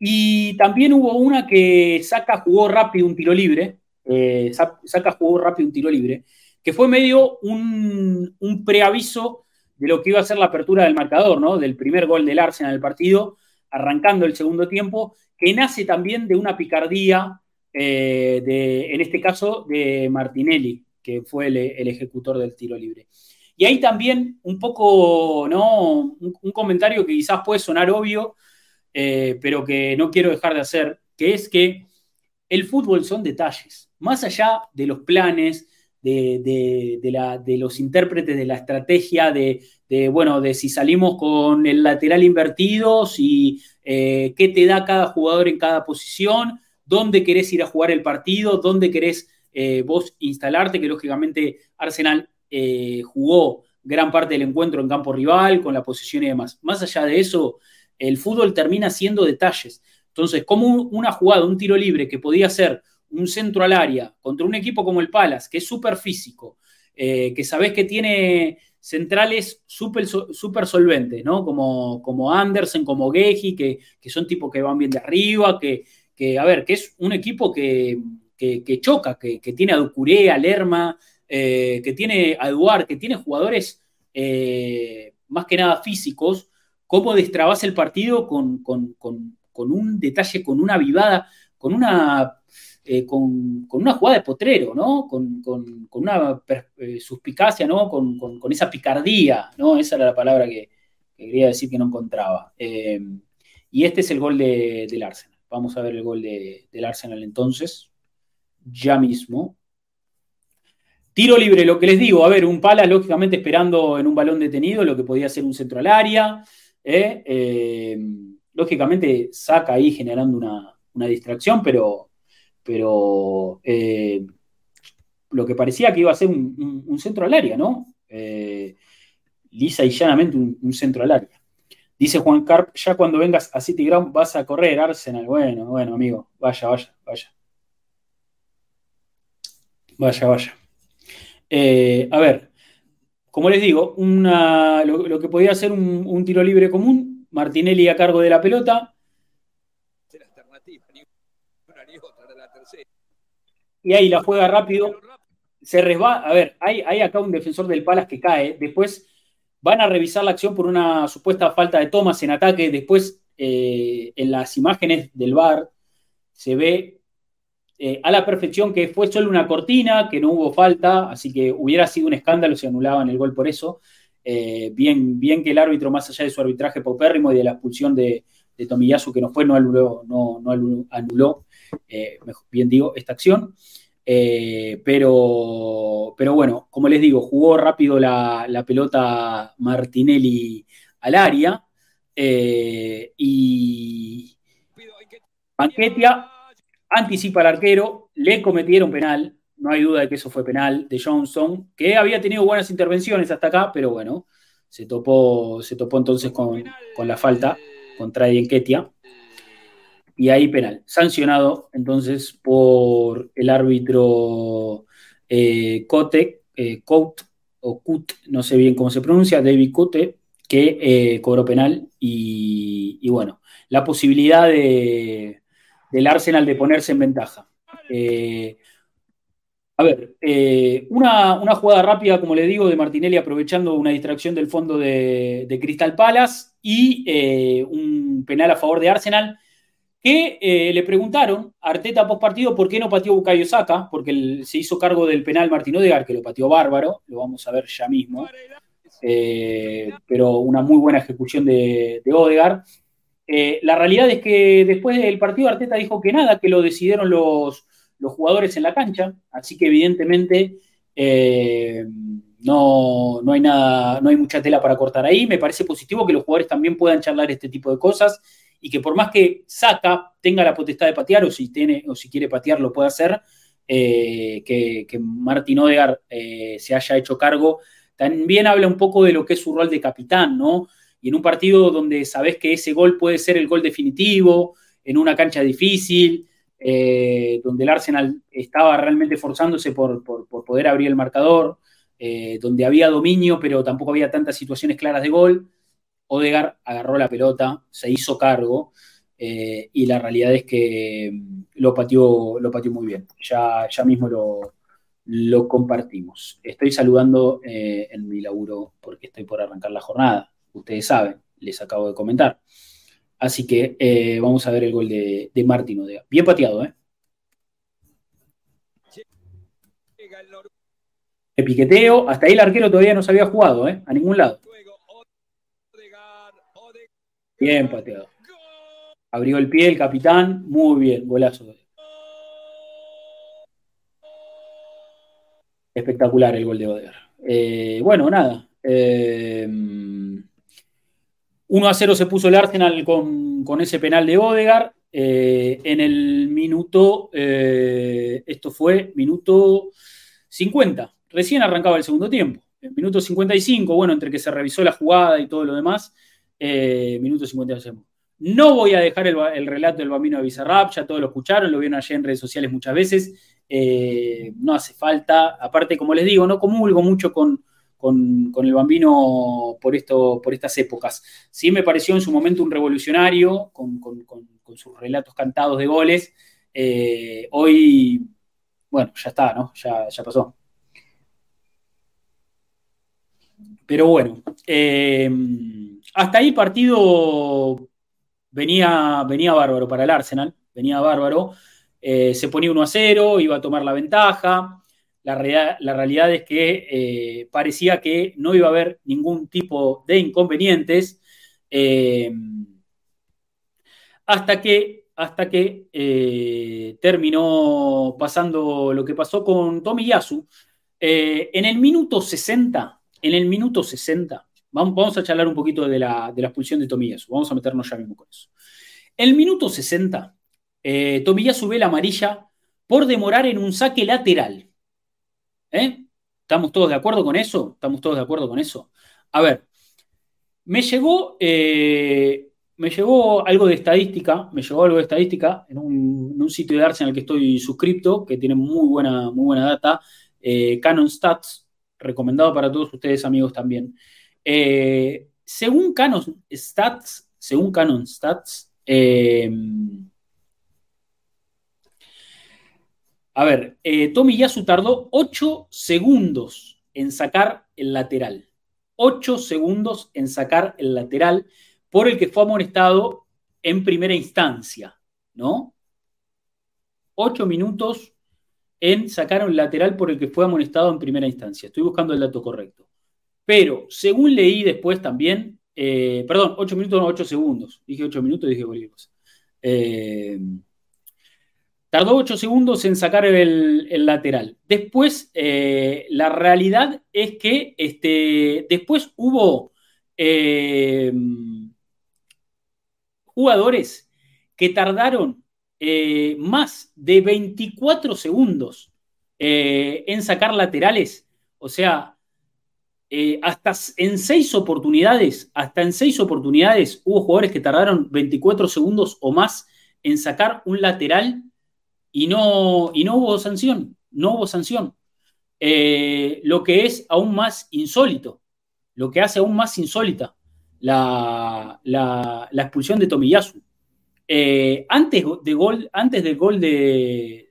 Y también hubo una que Saca jugó rápido un tiro libre. Eh, Saca jugó rápido un tiro libre, que fue medio un, un preaviso de lo que iba a ser la apertura del marcador, ¿no? Del primer gol del Arsenal del partido, arrancando el segundo tiempo, que nace también de una picardía, eh, de, en este caso, de Martinelli, que fue el, ejecutor del tiro libre. Y ahí también un poco, ¿no? Un, comentario que quizás puede sonar obvio, eh, pero que no quiero dejar de hacer, que es que el fútbol son detalles. Más allá de los planes, de, los intérpretes de la estrategia, de, bueno, de si salimos con el lateral invertido, si eh, qué te da cada jugador en cada posición, dónde querés ir a jugar el partido, dónde querés eh, vos instalarte, que lógicamente Arsenal eh, jugó gran parte del encuentro en campo rival, con la posición y demás. Más allá de eso, el fútbol termina siendo detalles. Entonces, como una jugada, un tiro libre que podía ser un centro al área contra un equipo como el Palace, que es súper físico, eh, que sabés que tiene centrales súper super solventes, ¿no? Como, como Andersen, como Geji, que, son tipos que van bien de arriba, que, a ver, que es un equipo que, choca, que, tiene a Ducuré, a Lerma, eh, que tiene a Eduard, que tiene jugadores eh, más que nada físicos, cómo destrabas el partido con, con, un detalle, con una vivada, con una eh, con, una jugada de potrero, ¿no? Con, una eh, suspicacia, ¿no? Con, esa picardía, ¿no? Esa era la palabra que, quería decir que no encontraba. Eh, y este es el gol del Arsenal. Vamos a ver el gol del Arsenal entonces, ya mismo. Tiro libre, lo que les digo, a ver, un pala lógicamente esperando en un balón detenido lo que podía ser un centro al área. lógicamente saca ahí generando una distracción, pero pero eh, lo que parecía que iba a ser un, centro al área, ¿no? Eh, lisa y llanamente un, centro al área. Dice Juan Carp, ya cuando vengas a City Ground vas a correr, Arsenal. Bueno, bueno, amigo, vaya, vaya, vaya. Vaya, vaya. Eh, a ver, como les digo, lo, que podía ser un, tiro libre común, Martinelli a cargo de la pelota, y ahí la juega rápido, se resbala, a ver, hay, hay acá un defensor del Palas que cae, después van a revisar la acción por una supuesta falta de tomas en ataque, después eh, en las imágenes del VAR se ve eh, a la perfección que fue solo una cortina, que no hubo falta, así que hubiera sido un escándalo si anulaban el gol por eso. Eh, bien, bien que el árbitro, más allá de su arbitraje paupérrimo y de la expulsión de, de Tomiyasu, que no fue, no anuló, no, no anuló eh, bien digo, esta acción. Eh, pero, pero bueno, como les digo, jugó rápido la, pelota Martinelli al área eh, y Banquetia anticipa al arquero, le cometieron penal, no hay duda de que eso fue penal de Johnson, que había tenido buenas intervenciones hasta acá, pero bueno, se topó, se topó entonces con, la falta contra Enquetia y ahí penal. Sancionado entonces por el árbitro eh, Cote, eh, o Cut, no sé bien cómo se pronuncia, David Cote, que eh, cobró penal y, bueno, la posibilidad de, del Arsenal de ponerse en ventaja. a ver, una, jugada rápida, como le digo, de Martinelli aprovechando una distracción del fondo de Crystal Palace y un penal a favor de Arsenal que eh, le preguntaron a Arteta post partido por qué no pateó Bukayo Saka, porque se hizo cargo del penal Martín Odegar, que lo pateó bárbaro, lo vamos a ver ya mismo, eh, pero una muy buena ejecución de, de Odegar. Eh, la realidad es que después del partido Arteta dijo que nada, que lo decidieron los, los jugadores en la cancha, así que evidentemente no, no, hay nada, no hay mucha tela para cortar ahí. Me parece positivo que los jugadores también puedan charlar este tipo de cosas y que por más que saca tenga la potestad de patear o si, tiene, o si quiere patear lo puede hacer, eh, que, que, Martín Odegar eh, se haya hecho cargo, también habla un poco de lo que es su rol de capitán, ¿no? Y en un partido donde sabes que ese gol puede ser el gol definitivo, en una cancha difícil, eh, donde el Arsenal estaba realmente forzándose por, poder abrir el marcador, donde había dominio, pero tampoco había tantas situaciones claras de gol. Odegar agarró la pelota, se hizo cargo eh, y la realidad es que mm, lo pateó, lo pateó muy bien. Ya, ya mismo lo, lo compartimos. Estoy saludando eh, en mi laburo porque estoy por arrancar la jornada. Ustedes saben, les acabo de comentar. Así que eh, vamos a ver el gol de, de Martín Odegar. Bien pateado, ¿eh? El piqueteo, hasta ahí el arquero todavía no se había jugado, ¿eh? A ningún lado. Bien pateado. Abrió el pie el capitán, muy bien, golazo. Espectacular el gol de Odegaard. Eh, bueno, nada. 1 a 0 se puso el Arsenal con, ese penal de Odegaard. en el minuto, esto fue minuto 50, recién arrancaba el segundo tiempo. En minuto 55, bueno, entre que se revisó la jugada y todo lo demás, eh, minuto 55. No voy a dejar el, relato del bambino de Bizarrap, ya todos lo escucharon, lo vieron ayer en redes sociales muchas veces. Eh, no hace falta, aparte, como les digo, no comulgo mucho con, el bambino por, por estas épocas. Sí me pareció en su momento un revolucionario con, sus relatos cantados de goles. Eh, hoy, bueno, ya está, ¿no? Ya, ya pasó. Pero bueno, hasta ahí partido venía, venía bárbaro para el Arsenal, venía bárbaro. Eh, se ponía 1 a 0, iba a tomar la ventaja. La, realidad es que eh, parecía que no iba a haber ningún tipo de inconvenientes. hasta que, hasta que terminó pasando lo que pasó con Tomiyasu. en el minuto 60 en el minuto 60, vamos, a charlar un poquito de la, expulsión de Tomiyasu, vamos a meternos ya mismo con eso. El minuto 60, eh, Tomiyasu ve la amarilla por demorar en un saque lateral. ¿Eh? ¿Estamos todos de acuerdo con eso? ¿Estamos todos de acuerdo con eso? A ver, me llegó, eh, me llegó algo de estadística, me llegó algo de estadística en un, sitio de Arsenal que estoy suscripto, que tiene muy buena, muy buena data, eh, Canon Stats, recomendado para todos ustedes amigos también. Eh, según Canon Stats, según Canon Stats, eh, a ver, eh, Tommy Yasu tardó 8 segundos en sacar el lateral. 8 segundos en sacar el lateral por el que fue amonestado en primera instancia, ¿no? 8 minutos en sacar un lateral por el que fue amonestado en primera instancia. Estoy buscando el dato correcto. Pero según leí después también, eh, perdón, 8 minutos, no 8 segundos. Dije 8 minutos, dije cualquier cosa. Eh, tardó 8 segundos en sacar el, lateral. Después, eh, la realidad es que este, después hubo jugadores que tardaron más de 24 segundos en sacar laterales. O sea, eh, hasta en seis oportunidades, hasta en seis oportunidades hubo jugadores que tardaron 24 segundos o más en sacar un lateral y no, y no hubo sanción. No hubo sanción. lo que es aún más insólito, lo que hace aún más insólita la, la expulsión de Tomiyasu. Eh, antes, de gol, antes del gol de,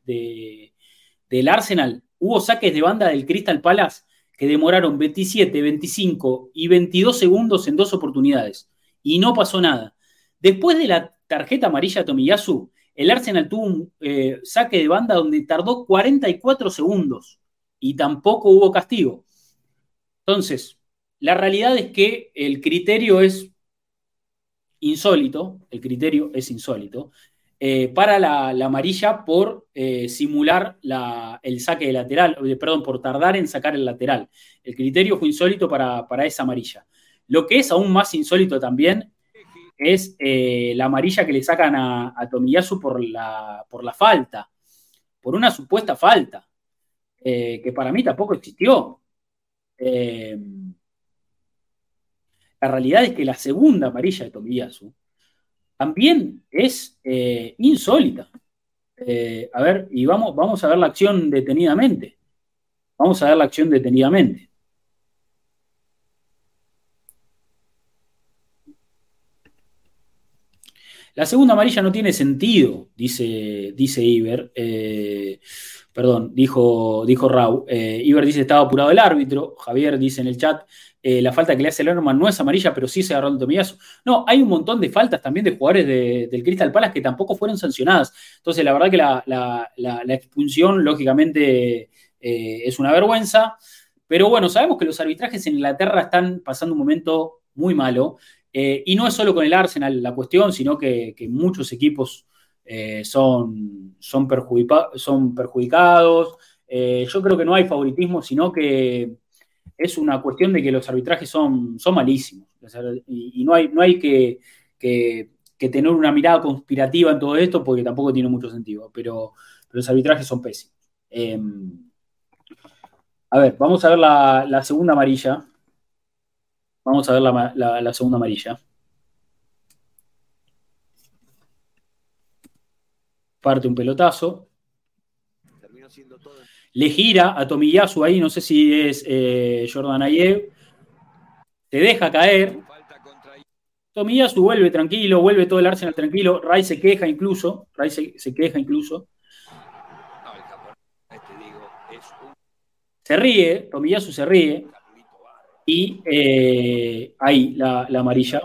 del Arsenal, hubo saques de banda del Crystal Palace que demoraron 27, 25 y 22 segundos en dos oportunidades. Y no pasó nada. Después de la tarjeta amarilla de Tomiyasu, el Arsenal tuvo un eh, saque de banda donde tardó 44 segundos y tampoco hubo castigo. Entonces, la realidad es que el criterio es insólito, el criterio es insólito, eh, para la, amarilla por eh, simular el saque de lateral, eh, perdón, por tardar en sacar el lateral. El criterio fue insólito para, esa amarilla. Lo que es aún más insólito también es la amarilla que le sacan a, a Tomiyasu por la, por la falta, por una supuesta falta, que para mí tampoco existió. La realidad es que la segunda amarilla de Tomiyasu también es eh, insólita. Eh, a ver, y vamos, vamos a ver la acción detenidamente. Vamos a ver la acción detenidamente. La segunda amarilla no tiene sentido, dice, dice Iber. Eh, perdón, dijo, dijo Rau. Iber dice estaba apurado el árbitro. Javier dice en el chat, eh, la falta que le hace Lerman no es amarilla, pero sí se agarró el tomillazo. No, hay un montón de faltas también de jugadores del Crystal Palace que tampoco fueron sancionadas. Entonces, la verdad que la, expulsión, lógicamente, eh, es una vergüenza. Pero bueno, sabemos que los arbitrajes en Inglaterra están pasando un momento muy malo. Eh, y no es solo con el Arsenal la cuestión, sino que, muchos equipos eh, son, son, son, perjudicados. yo creo que no hay favoritismo, sino que es una cuestión de que los arbitrajes son, son malísimos. y, no hay, no hay que, tener una mirada conspirativa en todo esto porque tampoco tiene mucho sentido. Pero, los arbitrajes son pésimos. Em, a ver, vamos a ver la, segunda amarilla. Vamos a ver la, segunda amarilla. Parte un pelotazo. Le gira a Tomiyasu ahí, no sé si es eh, Jordan Ayev. Se deja caer. Tomiyasu vuelve tranquilo, vuelve todo el Arsenal tranquilo. Ray se queja incluso. Ray se queja incluso. Se ríe, Tomiyasu se ríe, y eh, ahí la, amarilla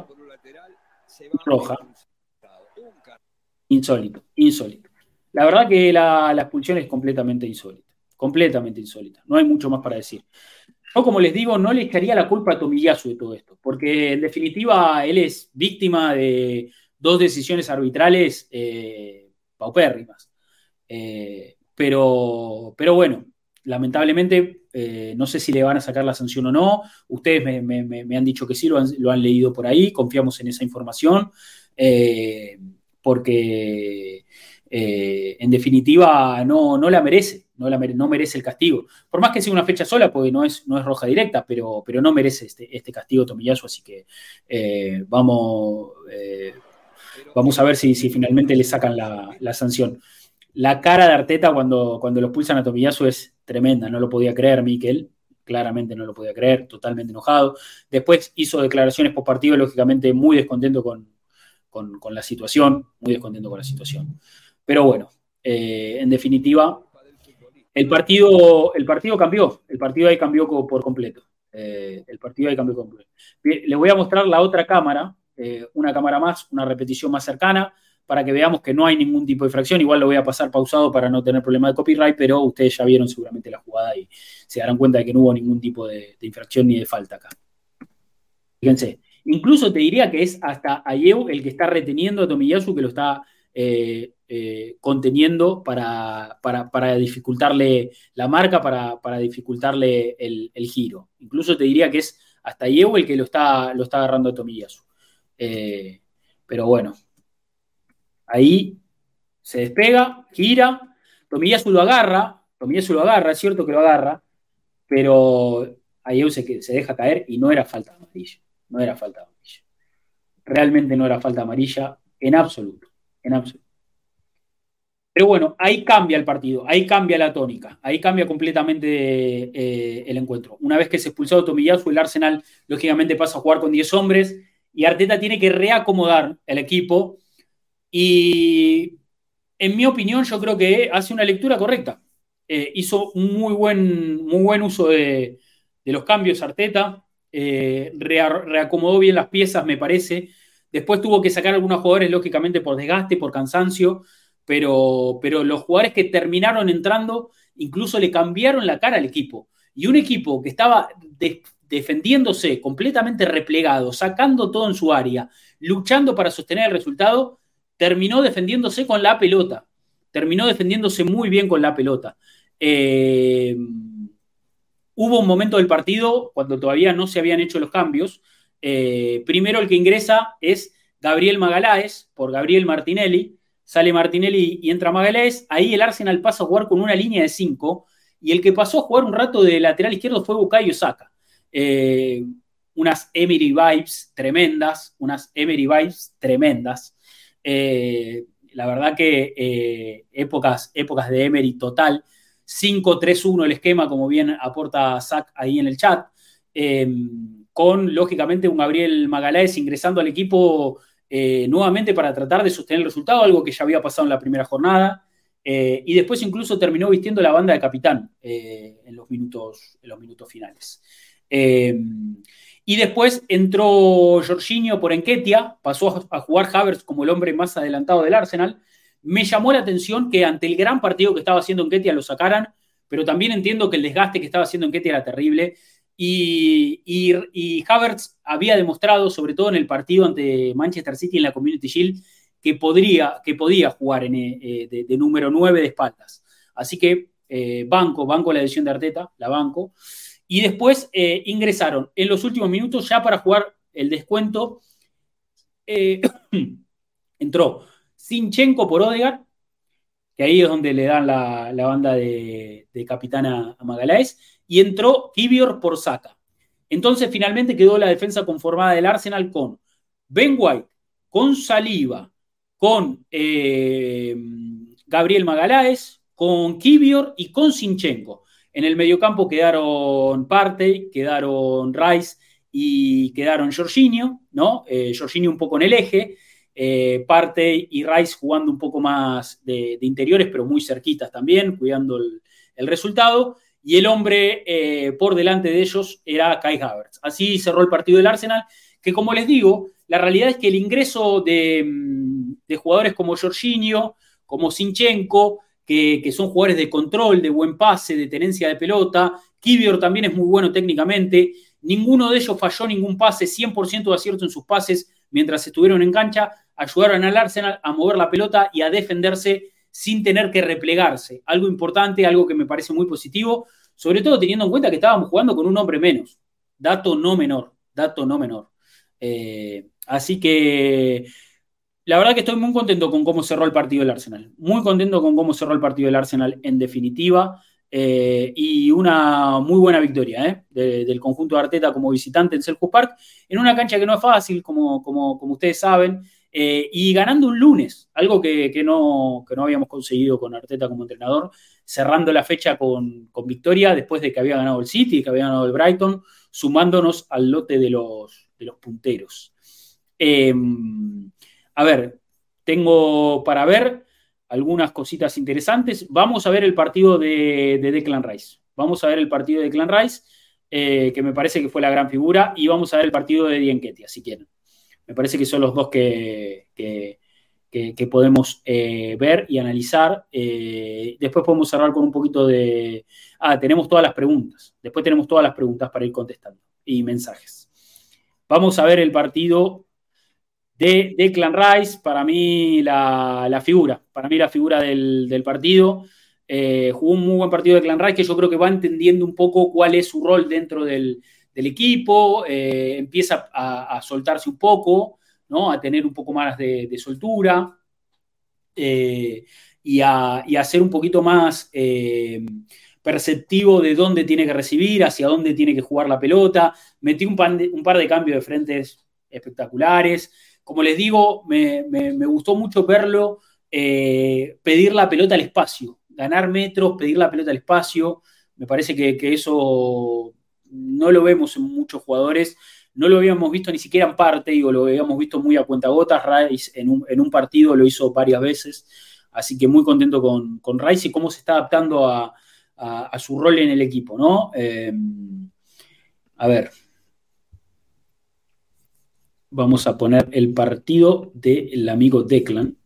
roja. Insólito, insólito. La verdad que la, expulsión es completamente insólita, completamente insólita. No hay mucho más para decir. Yo, como les digo, no le echaría la culpa a Tomiyasu de todo esto, porque en definitiva él es víctima de dos decisiones arbitrales eh, paupérrimas. Eh, pero, pero bueno, lamentablemente, eh, no sé si le van a sacar la sanción o no. Ustedes me, han dicho que sí, lo han, leído por ahí, confiamos en esa información, eh, porque eh, en definitiva no, no la merece, no, la no merece el castigo. Por más que sea una fecha sola, porque no es, no es roja directa, pero, pero no merece este, este castigo Tomillazo, así que vamos, vamos a ver si, si finalmente le sacan la, la sanción. La cara de Arteta cuando, cuando lo pulsan a Tomillazo es tremenda, no lo podía creer Miquel, claramente no lo podía creer, totalmente enojado. Después hizo declaraciones por partido, lógicamente muy descontento con, la situación, muy descontento con la situación. Pero bueno, eh, en definitiva, el partido, el partido cambió, el partido ahí cambió por completo. Eh, el partido ahí cambió por completo. les voy a mostrar la otra cámara, eh, una cámara más, una repetición más cercana para que veamos que no hay ningún tipo de infracción. Igual lo voy a pasar pausado para no tener problema de copyright, pero ustedes ya vieron seguramente la jugada y se darán cuenta de que no hubo ningún tipo de, infracción ni de falta acá. Fíjense, incluso te diría que es hasta Ayew el que está reteniendo a Tomiyasu, que lo está eh, conteniendo para, para, dificultarle la marca, para, dificultarle el, giro. Incluso te diría que es hasta Ayew el que lo está, lo está agarrando a Tomiyasu. Eh, pero bueno, Ahí se despega, gira, Tomiyasu lo agarra, Tomiyasu lo agarra, es cierto que lo agarra, pero ahí se, se deja caer y no era falta amarilla, no era falta amarilla. Realmente no era falta amarilla en absoluto, en absoluto. Pero bueno, ahí cambia el partido, ahí cambia la tónica, ahí cambia completamente eh, el encuentro. Una vez que se expulsado Tomiyasu, el Arsenal lógicamente pasa a jugar con 10 hombres y Arteta tiene que reacomodar el equipo y en mi opinión, yo creo que hace una lectura correcta. Eh, hizo un muy buen, muy buen uso de, los cambios Arteta, eh, reacomodó bien las piezas, me parece. Después tuvo que sacar algunos jugadores, lógicamente, por desgaste, por cansancio, pero, pero los jugadores que terminaron entrando incluso le cambiaron la cara al equipo. Y un equipo que estaba defendiéndose completamente replegado, sacando todo en su área, luchando para sostener el resultado, terminó defendiéndose con la pelota. Terminó defendiéndose muy bien con la pelota. Eh, hubo un momento del partido cuando todavía no se habían hecho los cambios. Eh, primero el que ingresa es Gabriel Magaláes por Gabriel Martinelli. Sale Martinelli y entra Magaláes. Ahí el Arsenal pasa a jugar con una línea de cinco. Y el que pasó a jugar un rato de lateral izquierdo fue Bukayo Saka. Eh, unas Emery vibes tremendas, unas Emery vibes tremendas. Eh, la verdad que eh, épocas, épocas de Emery total. 5-3-1 el esquema, como bien aporta Zach ahí en el chat. Con, lógicamente, un Gabriel Magaláes ingresando al equipo nuevamente para tratar de sostener el resultado, algo que ya había pasado en la primera jornada. y después incluso terminó vistiendo la banda de capitán en, los minutos, en los minutos finales. Y después entró Jorginho por Enquetia, pasó a jugar Havers como el hombre más adelantado del Arsenal. Me llamó la atención que ante el gran partido que estaba haciendo Enquetia lo sacaran, pero también entiendo que el desgaste que estaba haciendo Enquetia era terrible. Y, Havertz había demostrado, sobre todo en el partido ante Manchester City en la Community Shield, que, podría, que podía jugar en, eh, de, número 9 de espaldas. Así que eh, banco, banco la decisión de Arteta, la banco. Y después eh, ingresaron en los últimos minutos ya para jugar el descuento. entró Sinchenko por Odegaard, que ahí es donde le dan la, banda de, capitana a Magaláes, y entró Kibior por Saka. Entonces finalmente quedó la defensa conformada del Arsenal con Ben White, con Saliba, con eh, Gabriel Magaláes, con Kibior y con Sinchenko. En el mediocampo quedaron Partey, quedaron Rice y quedaron Jorginho, ¿no? Eh, Jorginho un poco en el eje, eh, Partey y Rice jugando un poco más de, interiores, pero muy cerquitas también, cuidando el, resultado. Y el hombre eh, por delante de ellos era Kai Havertz. Así cerró el partido del Arsenal, que como les digo, la realidad es que el ingreso de, mm, jugadores como Jorginho, como Sinchenko, que, son jugadores de control, de buen pase, de tenencia de pelota, Kivior también es muy bueno técnicamente, ninguno de ellos falló ningún pase, 100% de acierto en sus pases mientras estuvieron en cancha, ayudaron al Arsenal a mover la pelota y a defenderse sin tener que replegarse. Algo importante, algo que me parece muy positivo, sobre todo teniendo en cuenta que estábamos jugando con un hombre menos. Dato no menor, dato no menor. Eh, Así que la verdad que estoy muy contento con cómo cerró el partido del Arsenal. Muy contento con cómo cerró el partido del Arsenal en definitiva. Eh, y una muy buena victoria eh, del conjunto de Arteta como visitante en Selhurst Park, en una cancha que no es fácil, como, como, ustedes saben, eh, y ganando un lunes, algo que, no, no, habíamos conseguido con Arteta como entrenador, cerrando la fecha con, con, victoria después de que había ganado el City, que había ganado el Brighton, sumándonos al lote de los, de los punteros. Em, a ver, tengo para ver algunas cositas interesantes. Vamos a ver el partido de, Declan Rice. Vamos a ver el partido de Declan Rice, eh, que me parece que fue la gran figura, y vamos a ver el partido de Dienketia, si quieren. Me parece que son los dos que, que, podemos eh, ver y analizar. Eh, después podemos cerrar con un poquito de... Ah, tenemos todas las preguntas. Después tenemos todas las preguntas para ir contestando y mensajes. Vamos a ver el partido de Declan Rice, para mí la, figura, para mí la figura del, partido. Eh, jugó un muy buen partido de Clan Rice que yo creo que va entendiendo un poco cuál es su rol dentro del, equipo, eh, empieza a, soltarse un poco, ¿no? a tener un poco más de, soltura eh, y, a, ser un poquito más perceptivo de dónde tiene que recibir, hacia dónde tiene que jugar la pelota. Metí un, un par de cambios de frentes espectaculares como les digo, me, gustó mucho verlo eh, pedir la pelota al espacio, ganar metros, pedir la pelota al espacio. Me parece que, eso no lo vemos en muchos jugadores, no lo habíamos visto ni siquiera en parte, o lo habíamos visto muy a cuentagotas. Rice en un, partido lo hizo varias veces, así que muy contento con, con Rice y cómo se está adaptando a, su rol en el equipo, ¿no? Eh, a ver, vamos a poner el partido del amigo Declan.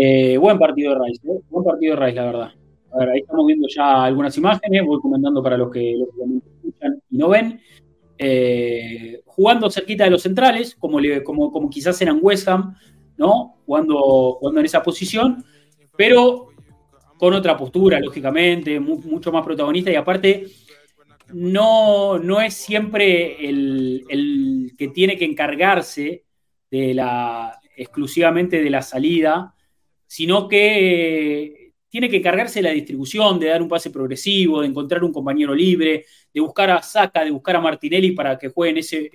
Eh, buen partido de Rice, ¿eh? buen partido de Rice, la verdad. A ver, ahí estamos viendo ya algunas imágenes, voy comentando para los que, los escuchan y no ven. Eh, jugando cerquita de los centrales, como, como, como quizás eran West Ham, ¿no? Jugando, jugando en esa posición, pero con otra postura, lógicamente, mucho más protagonista y aparte no, no es siempre el, que tiene que encargarse de la, exclusivamente de la salida, sino que tiene que encargarse de la distribución, de dar un pase progresivo, de encontrar un compañero libre, de buscar a Saca, de buscar a Martinelli para que jueguen ese,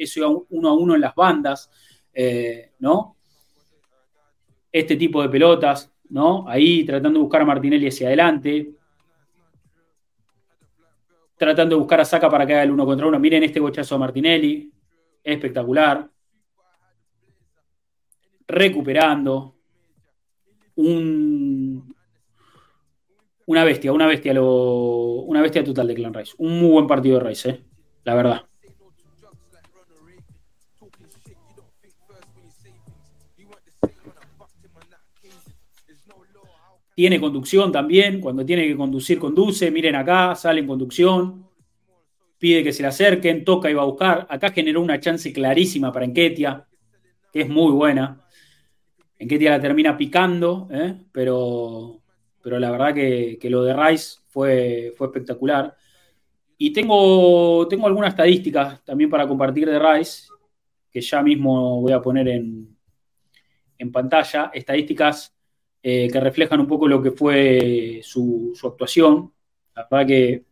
uno a uno en las bandas, eh, ¿no? Este tipo de pelotas. ¿no? Ahí tratando de buscar a Martinelli hacia adelante. Tratando de buscar a Saca para que haga el uno contra uno. Miren este bochazo a Martinelli. Espectacular. Recuperando. Un, una bestia, una bestia, lo, una bestia total de Clan Rice. Un muy buen partido de Rice, ¿eh? la verdad. tiene conducción también, cuando tiene que conducir, conduce, miren acá, sale en conducción, pide que se le acerquen, toca y va a buscar. Acá generó una chance clarísima para Enquetia, que es muy buena. Enquetia la termina picando, ¿eh? pero, pero la verdad que, lo de Rice fue, fue espectacular. Y tengo, tengo algunas estadísticas también para compartir de Rice, que ya mismo voy a poner en, en pantalla. Estadísticas eh, que reflejan un poco lo que fue su, actuación. La verdad que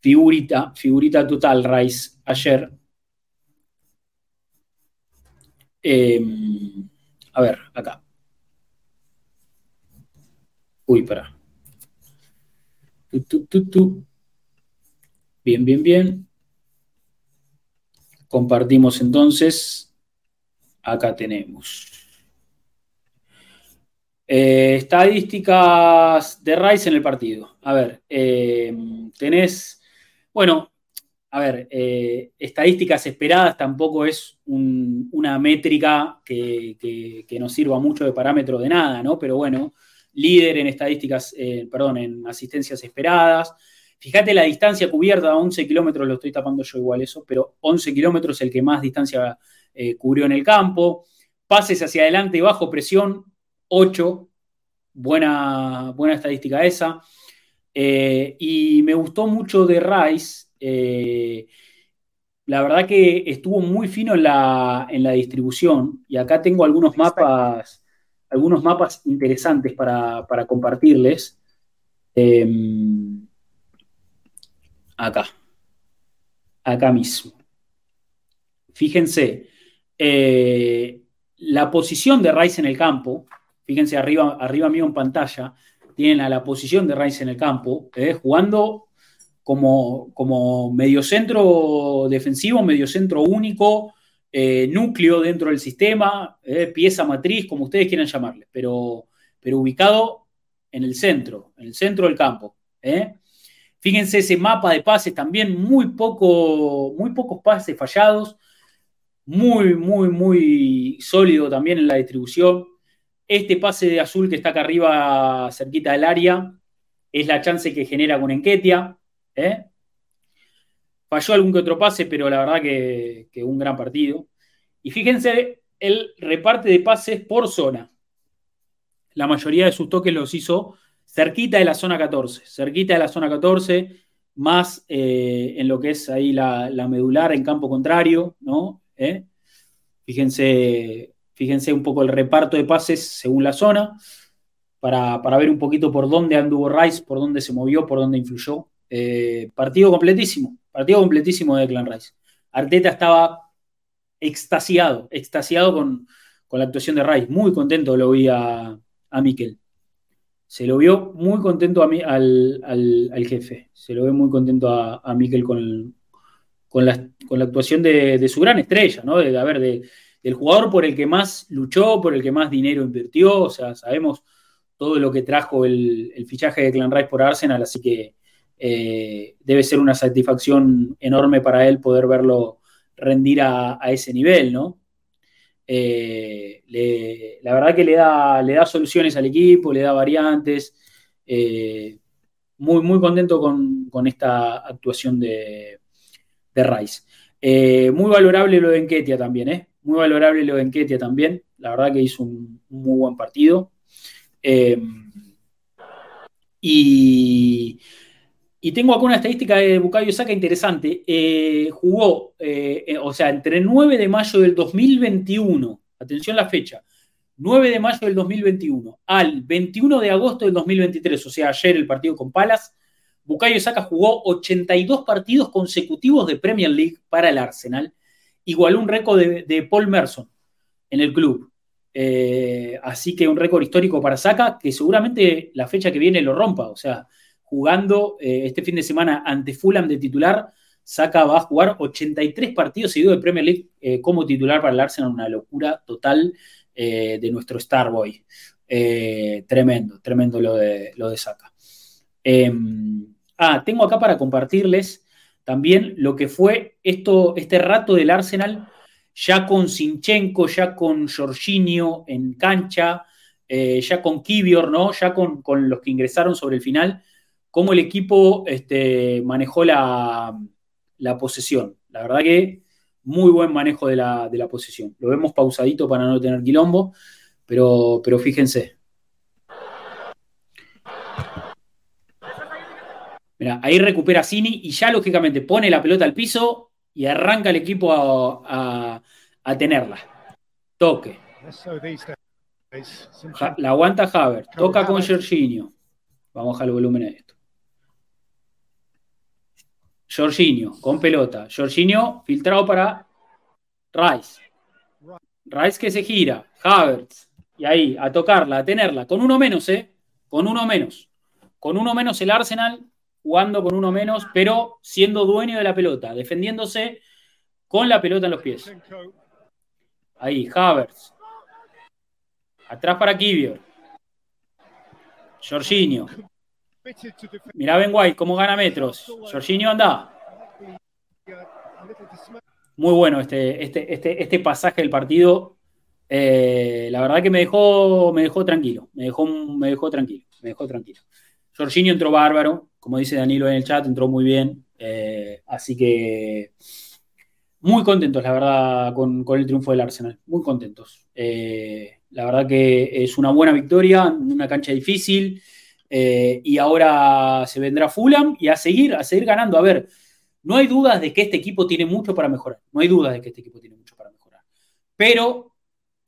figurita, figurita total Rice ayer. Em, a ver, acá. Uy, para. Bien, bien, bien. Compartimos entonces. Acá tenemos. Eh, estadísticas de Rice en el partido. A ver, eh, tenés, bueno, a ver, eh, estadísticas esperadas tampoco es una métrica que, que, nos sirva mucho de parámetro de nada, ¿no? Pero bueno, líder en estadísticas, perdón, en asistencias esperadas. Fíjate la distancia cubierta, 11 kilómetros, lo estoy tapando yo igual eso, pero 11 kilómetros el que más distancia cubrió en el campo. Pases hacia adelante y bajo presión, 8, buena, buena estadística esa. Eh, y me gustó mucho de Rice. Eh, la verdad que estuvo muy fino en la, en la, distribución. Y acá tengo algunos mapas, algunos mapas interesantes para, compartirles. Em, acá. Acá mismo. Fíjense, eh, la posición de Rice en el campo Fíjense arriba, arriba mío en pantalla, tienen a la posición de Rice en el campo, eh, jugando como, como mediocentro defensivo, mediocentro único, eh, núcleo dentro del sistema, eh, pieza matriz, como ustedes quieran llamarle, pero, pero ubicado en el centro, en el centro del campo. Fíjense ese mapa de pases también, muy, poco, muy pocos pases fallados, muy, muy, muy sólido también en la distribución. Este pase de azul que está acá arriba, cerquita del área, es la chance que genera con Enquetia. ¿Eh? Falló algún que otro pase, pero la verdad que, un gran partido. Y fíjense, él reparte de pases por zona. La mayoría de sus toques los hizo cerquita de la zona 14, cerquita de la zona 14, más eh, en lo que es ahí la, medular en campo contrario, ¿no? ¿Eh? Fíjense Fíjense un poco el reparto de pases según la zona, para, ver un poquito por dónde anduvo Rice, por dónde se movió, por dónde influyó. Eh, partido completísimo, partido completísimo de Clan Rice. Arteta estaba extasiado, extasiado con, la actuación de Rice. Muy contento lo vi a, a Mikel. Se lo vio muy contento a mí, al, jefe. Se lo ve muy contento a, a Mikel con, con, la, actuación de, su gran estrella, ¿no? De, ver, de, del jugador por el que más luchó, por el que más dinero invirtió. O sea, sabemos todo lo que trajo el, fichaje de Clan Rice por Arsenal, así que eh, debe ser una satisfacción enorme para él poder verlo rendir a, ese nivel, ¿no? Eh, la verdad que le da, le da soluciones al equipo, le da variantes. Eh, muy, muy contento con, esta actuación de, de Rice. muy valorable lo de Enquetia también, ¿eh? muy valorable lo de Enquetia también. La verdad que hizo un, muy buen partido. Y, tengo acá una estadística de Bucayo Saca interesante. Eh, jugó, eh, o sea, entre 9 de mayo del 2021, atención la fecha, 9 de mayo del 2021 al 21 de agosto del 2023, o sea, ayer el partido con Palas, Bucayo Saca jugó 82 partidos consecutivos de Premier League para el Arsenal igualó un récord de, Paul Merson en el club. Eh, así que un récord histórico para Saka, que seguramente la fecha que viene lo rompa. O sea, jugando eh, este fin de semana ante Fulham de titular, Saka va a jugar 83 partidos seguidos de Premier League eh, como titular para el Arsenal, una locura total de nuestro Starboy. tremendo, tremendo lo de, lo de Saka. Em, ah, tengo acá para compartirles también lo que fue esto, este rato del Arsenal, ya con Sinchenko, ya con Jorginho en cancha, eh, ya con Kibior, ¿no? Ya con, los que ingresaron sobre el final, cómo el equipo este, manejó la, posesión. La verdad que muy buen manejo de la, de posesión. Lo vemos pausadito para no tener quilombo, pero, pero fíjense. Mira, ahí recupera Cini y ya lógicamente pone la pelota al piso y arranca el equipo a, tenerla. Toque. la aguanta Haver. Toca con Jorginho. Vamos a bajar el volumen a esto. Jorginho con pelota. Jorginho filtrado para Rice. Rice que se gira. Havertz. Y ahí, a tocarla, a tenerla. Con uno menos, ¿eh? Con uno menos. Con uno menos el Arsenal jugando con uno menos, pero siendo dueño de la pelota, defendiéndose con la pelota en los pies. Ahí, Havertz. Atrás para Kivior. Jorginho. Mirá Ben White cómo gana metros. Jorginho anda. Muy bueno este, este, este, este pasaje del partido. Eh, la verdad que me dejó, me dejó tranquilo. Me dejó, me dejó tranquilo. Me dejó tranquilo. Jorginho entró bárbaro, como dice Danilo en el chat, entró muy bien. Eh, así que muy contentos, la verdad, con, el triunfo del Arsenal. Muy contentos. Eh, la verdad que es una buena victoria una cancha difícil. Eh, y ahora se vendrá Fulham y a seguir, a seguir ganando. A ver, no hay dudas de que este equipo tiene mucho para mejorar. No hay dudas de que este equipo tiene mucho para mejorar. Pero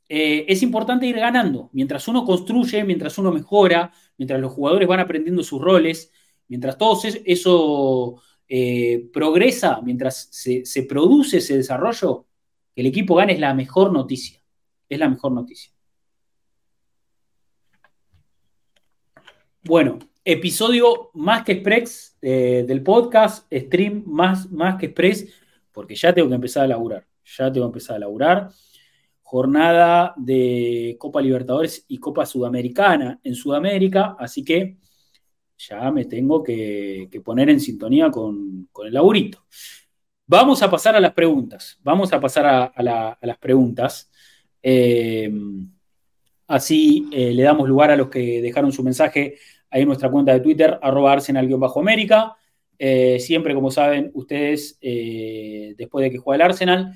es importante ir ganando. Mientras uno construye, mientras uno mejora, mientras los jugadores van aprendiendo sus roles, mientras todo eso eh, progresa, mientras se, produce ese desarrollo, que el equipo gane es la mejor noticia. Es la mejor noticia. Bueno, episodio más que express eh, del podcast, stream más, más que express, porque ya tengo que empezar a laburar. Ya tengo que empezar a laburar jornada de Copa Libertadores y Copa Sudamericana en Sudamérica, así que ya me tengo que, poner en sintonía con, el laburito. Vamos a pasar a las preguntas, vamos a pasar a, las preguntas. Eh, así eh, le damos lugar a los que dejaron su mensaje ahí en nuestra cuenta de Twitter, arroba arsenal-américa. Eh, siempre, como saben ustedes, después de que juega el Arsenal,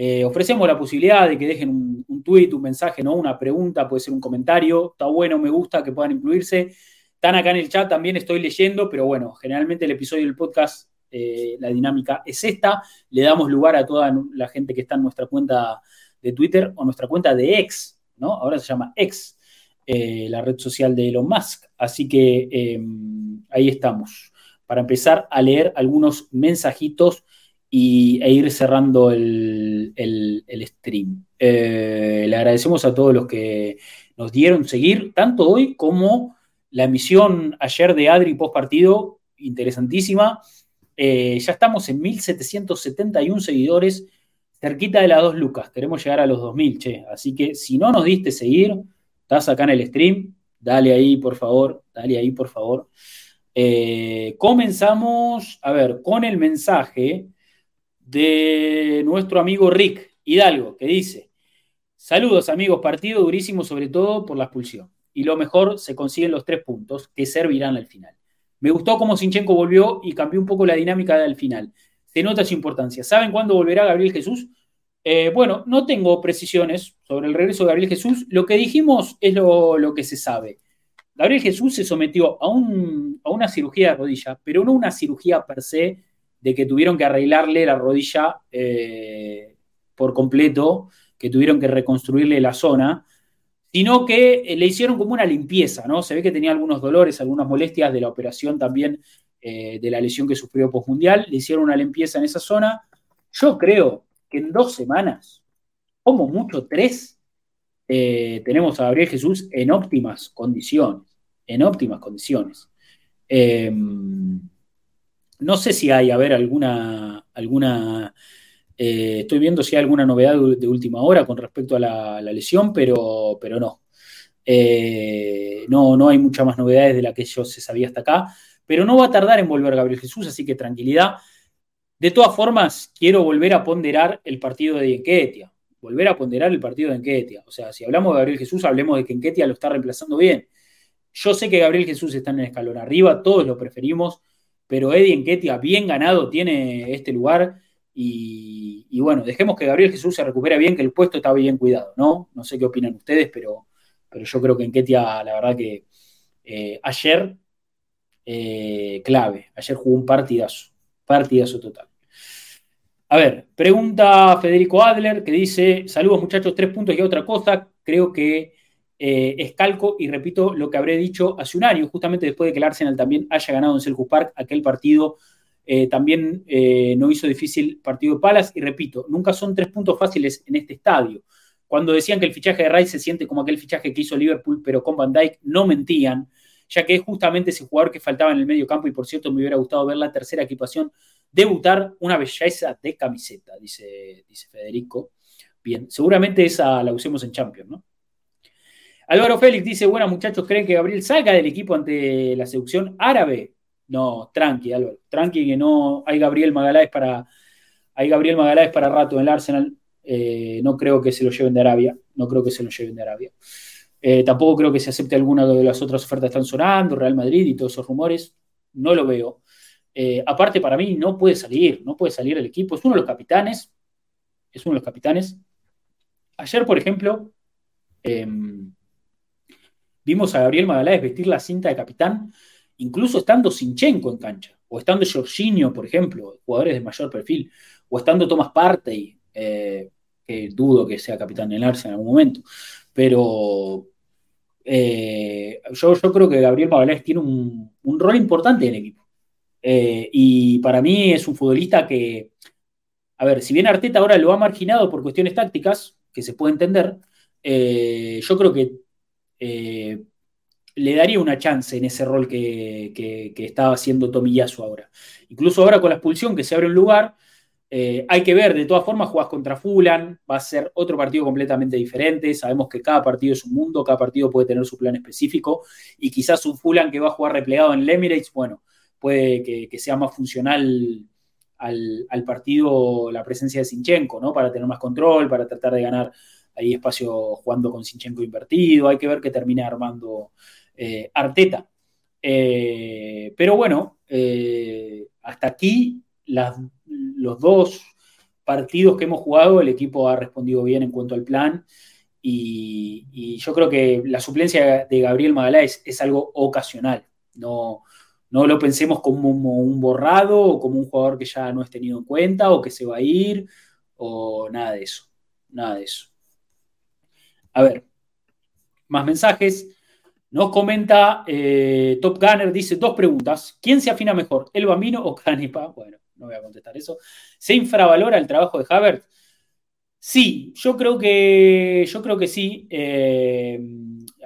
eh, ofrecemos la posibilidad de que dejen un, un, tweet, un mensaje, ¿no? una pregunta, puede ser un comentario. Está bueno, me gusta que puedan incluirse. Están acá en el chat, también estoy leyendo, pero bueno, generalmente el episodio del podcast, eh, la dinámica es esta. Le damos lugar a toda la gente que está en nuestra cuenta de Twitter o nuestra cuenta de X, ¿no? Ahora se llama X, eh, la red social de Elon Musk. Así que em, ahí estamos, para empezar a leer algunos mensajitos y, e ir cerrando el, stream. Eh, le agradecemos a todos los que nos dieron seguir, tanto hoy como la emisión ayer de Adri post partido, interesantísima. Eh, ya estamos en 1771 seguidores, cerquita de las dos lucas. Queremos llegar a los 2000, che. Así que si no nos diste seguir, estás acá en el stream, dale ahí, por favor, dale ahí, por favor. Eh, comenzamos, a ver, con el mensaje de nuestro amigo Rick Hidalgo, que dice, saludos amigos, partido durísimo sobre todo por la expulsión. Y lo mejor, se consiguen los tres puntos que servirán al final. Me gustó cómo Sinchenko volvió y cambió un poco la dinámica del final. Se nota su importancia. ¿Saben cuándo volverá Gabriel Jesús? Eh, bueno, no tengo precisiones sobre el regreso de Gabriel Jesús. Lo que dijimos es lo, que se sabe. Gabriel Jesús se sometió a, una cirugía de rodilla, pero no una cirugía per se de que tuvieron que arreglarle la rodilla eh, por completo, que tuvieron que reconstruirle la zona, sino que eh, le hicieron como una limpieza, ¿no? Se ve que tenía algunos dolores, algunas molestias de la operación también, de la lesión que sufrió postmundial, le hicieron una limpieza en esa zona. Yo creo que en dos semanas, como mucho tres, tenemos a Gabriel Jesús en óptimas condiciones, en óptimas condiciones. No sé si hay, a alguna, alguna eh, estoy viendo si hay alguna novedad de, última hora con respecto a la, lesión, pero, pero no. Eh, no. No hay muchas más novedades de la que yo se sabía hasta acá, pero no va a tardar en volver Gabriel Jesús, así que tranquilidad. De todas formas, quiero volver a ponderar el partido de Enquetia. volver a ponderar el partido de Enquetia. O sea, si hablamos de Gabriel Jesús, hablemos de que Enquetia lo está reemplazando bien. Yo sé que Gabriel Jesús está en el escalón arriba, todos lo preferimos, pero Eddie Enquetia, bien ganado, tiene este lugar. Y, bueno, dejemos que Gabriel Jesús se recupere bien, que el puesto está bien cuidado, ¿no? No sé qué opinan ustedes, pero, pero yo creo que Enquetia, la verdad que eh, ayer, eh, clave, ayer jugó un partidazo, partidazo total. A ver, pregunta Federico Adler que dice, saludos muchachos, tres puntos y otra cosa, creo que eh, es calco y repito lo que habré dicho hace un año, justamente después de que el Arsenal también haya ganado en Selhurst Park, aquel partido eh, también eh, no hizo difícil partido de Palas y repito, nunca son tres puntos fáciles en este estadio. Cuando decían que el fichaje de Rice se siente como aquel fichaje que hizo Liverpool, pero con Van Dijk, no mentían, ya que es justamente ese jugador que faltaba en el medio campo y por cierto me hubiera gustado ver la tercera equipación debutar una belleza de camiseta, dice, dice Federico. Bien, seguramente esa la usemos en Champions, ¿no? Álvaro Félix dice, bueno muchachos, ¿creen que Gabriel salga del equipo ante la seducción árabe? No, tranqui, Álvaro, tranqui que no hay Gabriel Magaláes para hay Gabriel Magaláes para rato en el Arsenal. Eh, no creo que se lo lleven de Arabia, no creo que se lo lleven de Arabia. Eh, tampoco creo que se acepte alguna de las otras ofertas que están sonando, Real Madrid y todos esos rumores. No lo veo. Eh, aparte, para mí, no puede salir, no puede salir el equipo. Es uno de los capitanes. Es uno de los capitanes. Ayer, por ejemplo, em, vimos a Gabriel Magaláes vestir la cinta de capitán, incluso estando Sinchenko en cancha, o estando Jorginho, por ejemplo, jugadores de mayor perfil, o estando Thomas Partey, eh, que dudo que sea capitán del Arsenal en algún momento. Pero eh, yo, creo que Gabriel Magaláes tiene un rol importante en el equipo. Eh, y para mí es un futbolista que, a ver, si bien Arteta ahora lo ha marginado por cuestiones tácticas, que se puede entender, eh, yo creo que eh, le daría una chance en ese rol que, que, estaba haciendo Tomillazo ahora. Incluso ahora con la expulsión que se abre un lugar, hay que ver, de todas formas, jugás contra Fulan, va a ser otro partido completamente diferente. Sabemos que cada partido es un mundo, cada partido puede tener su plan específico. Y quizás un Fulan que va a jugar replegado en el Emirates, bueno, puede que, sea más funcional al, partido la presencia de Sinchenko, ¿no? Para tener más control, para tratar de ganar ahí espacio jugando con Sinchenko invertido. Hay que ver qué termina armando eh, Arteta. Eh, pero bueno, eh, hasta aquí los dos partidos que hemos jugado, el equipo ha respondido bien en cuanto al plan. Y, yo creo que la suplencia de Gabriel Magaláes es algo ocasional. No, no lo pensemos como un, borrado o como un jugador que ya no es tenido en cuenta o que se va a ir o nada de eso. Nada de eso. A ver, más mensajes. Nos comenta eh, Top Gunner, dice dos preguntas. ¿Quién se afina mejor, el Bambino o Canepa? Bueno, no voy a contestar eso. ¿Se infravalora el trabajo de Havertz? Sí, yo creo que, yo creo que sí. Eh,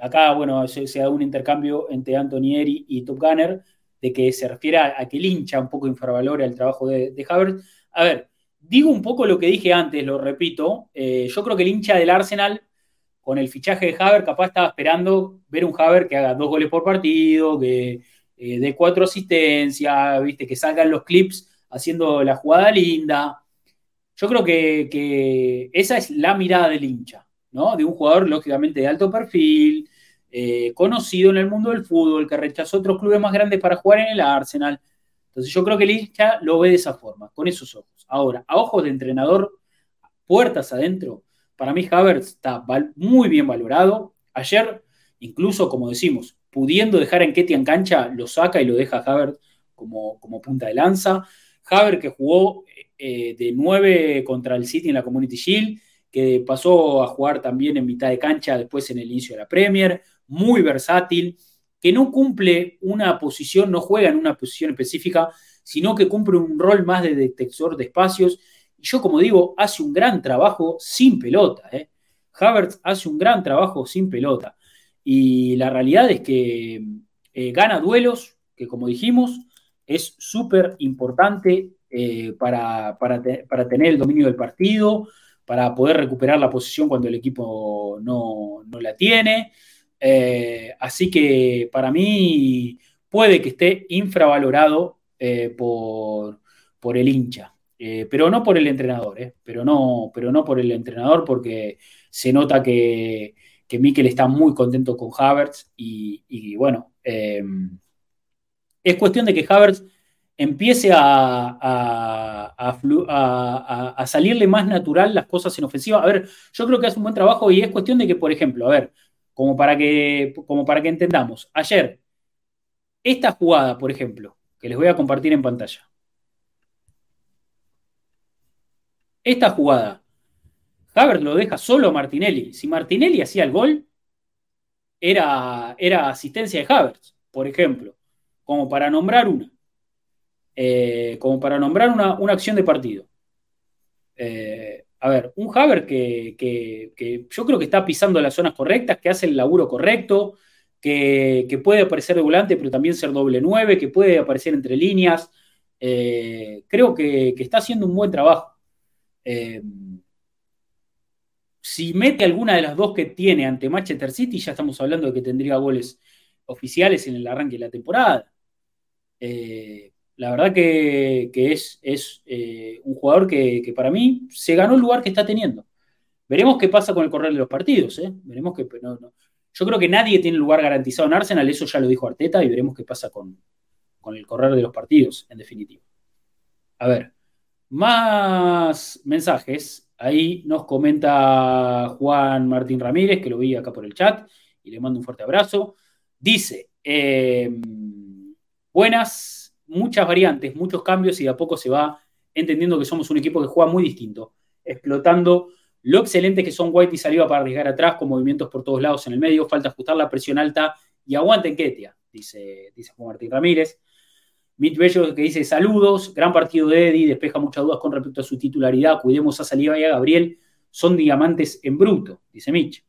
acá, bueno, se, se, da un intercambio entre Antonieri y Top Gunner de que se refiere a, que el hincha un poco infravalora el trabajo de, de Havertz. A ver, digo un poco lo que dije antes, lo repito. Eh, yo creo que el hincha del Arsenal, con el fichaje de Havertz, capaz estaba esperando ver un Havertz que haga dos goles por partido, que eh, dé cuatro asistencias, ¿viste? que salgan los clips haciendo la jugada linda. Yo creo que, que, esa es la mirada del hincha, ¿no? De un jugador, lógicamente, de alto perfil, eh, conocido en el mundo del fútbol, que rechazó otros clubes más grandes para jugar en el Arsenal. Entonces yo creo que el hincha lo ve de esa forma, con esos ojos. Ahora, a ojos de entrenador, puertas adentro, para mí Havertz está muy bien valorado. Ayer, incluso, como decimos, pudiendo dejar a Enquetia en cancha, lo saca y lo deja a Havertz como, como punta de lanza. Havertz que jugó eh, de 9 contra el City en la Community Shield, que pasó a jugar también en mitad de cancha después en el inicio de la Premier muy versátil, que no cumple una posición, no juega en una posición específica, sino que cumple un rol más de detector de espacios. Y yo, como digo, hace un gran trabajo sin pelota. ¿eh? Havertz hace un gran trabajo sin pelota. Y la realidad es que eh, gana duelos, que como dijimos, es súper importante eh, para, para, tener el dominio del partido, para poder recuperar la posición cuando el equipo no, no la tiene. Eh, así que para mí puede que esté infravalorado eh, por, el hincha. Eh, pero no por el entrenador, pero, no, pero no por el entrenador, porque se nota que, que Mikel está muy contento con Havertz y, bueno, eh, es cuestión de que Havertz empiece a, a, salirle más natural las cosas en ofensiva. A ver, yo creo que hace un buen trabajo y es cuestión de que, por ejemplo, a ver, como para que, como para que entendamos, ayer, esta jugada, por ejemplo, que les voy a compartir en pantalla. Esta jugada, Havertz lo deja solo a Martinelli. Si Martinelli hacía el gol, era, era asistencia de Havertz, por ejemplo, como para nombrar una. Eh, como para nombrar una, acción de partido. Eh, a ver, un Haver que, yo creo que está pisando las zonas correctas, que hace el laburo correcto, que, puede aparecer de volante, pero también ser doble nueve, que puede aparecer entre líneas. Eh, creo que, está haciendo un buen trabajo. si mete alguna de las dos que tiene ante Manchester City, ya estamos hablando de que tendría goles oficiales en el arranque de la temporada la verdad que, es, es eh, un jugador que, para mí se ganó el lugar que está teniendo. Veremos qué pasa con el correr de los partidos. ¿eh? Veremos que, Yo creo que nadie tiene lugar garantizado en Arsenal, eso ya lo dijo Arteta, y veremos qué pasa con, el correr de los partidos, en definitiva. A ver, más mensajes. Ahí nos comenta Juan Martín Ramírez, que lo vi acá por el chat, y le mando un fuerte abrazo. Dice, eh, buenas, muchas variantes, muchos cambios y de a poco se va entendiendo que somos un equipo que juega muy distinto, explotando lo excelente que son White y Saliva para arriesgar atrás con movimientos por todos lados en el medio, falta ajustar la presión alta y aguanten Ketia, dice, dice Juan Martín Ramírez. Mitch Bello que dice saludos, gran partido de Eddie, despeja muchas dudas con respecto a su titularidad, cuidemos a Saliva y a Gabriel, son diamantes en bruto, dice Mitch.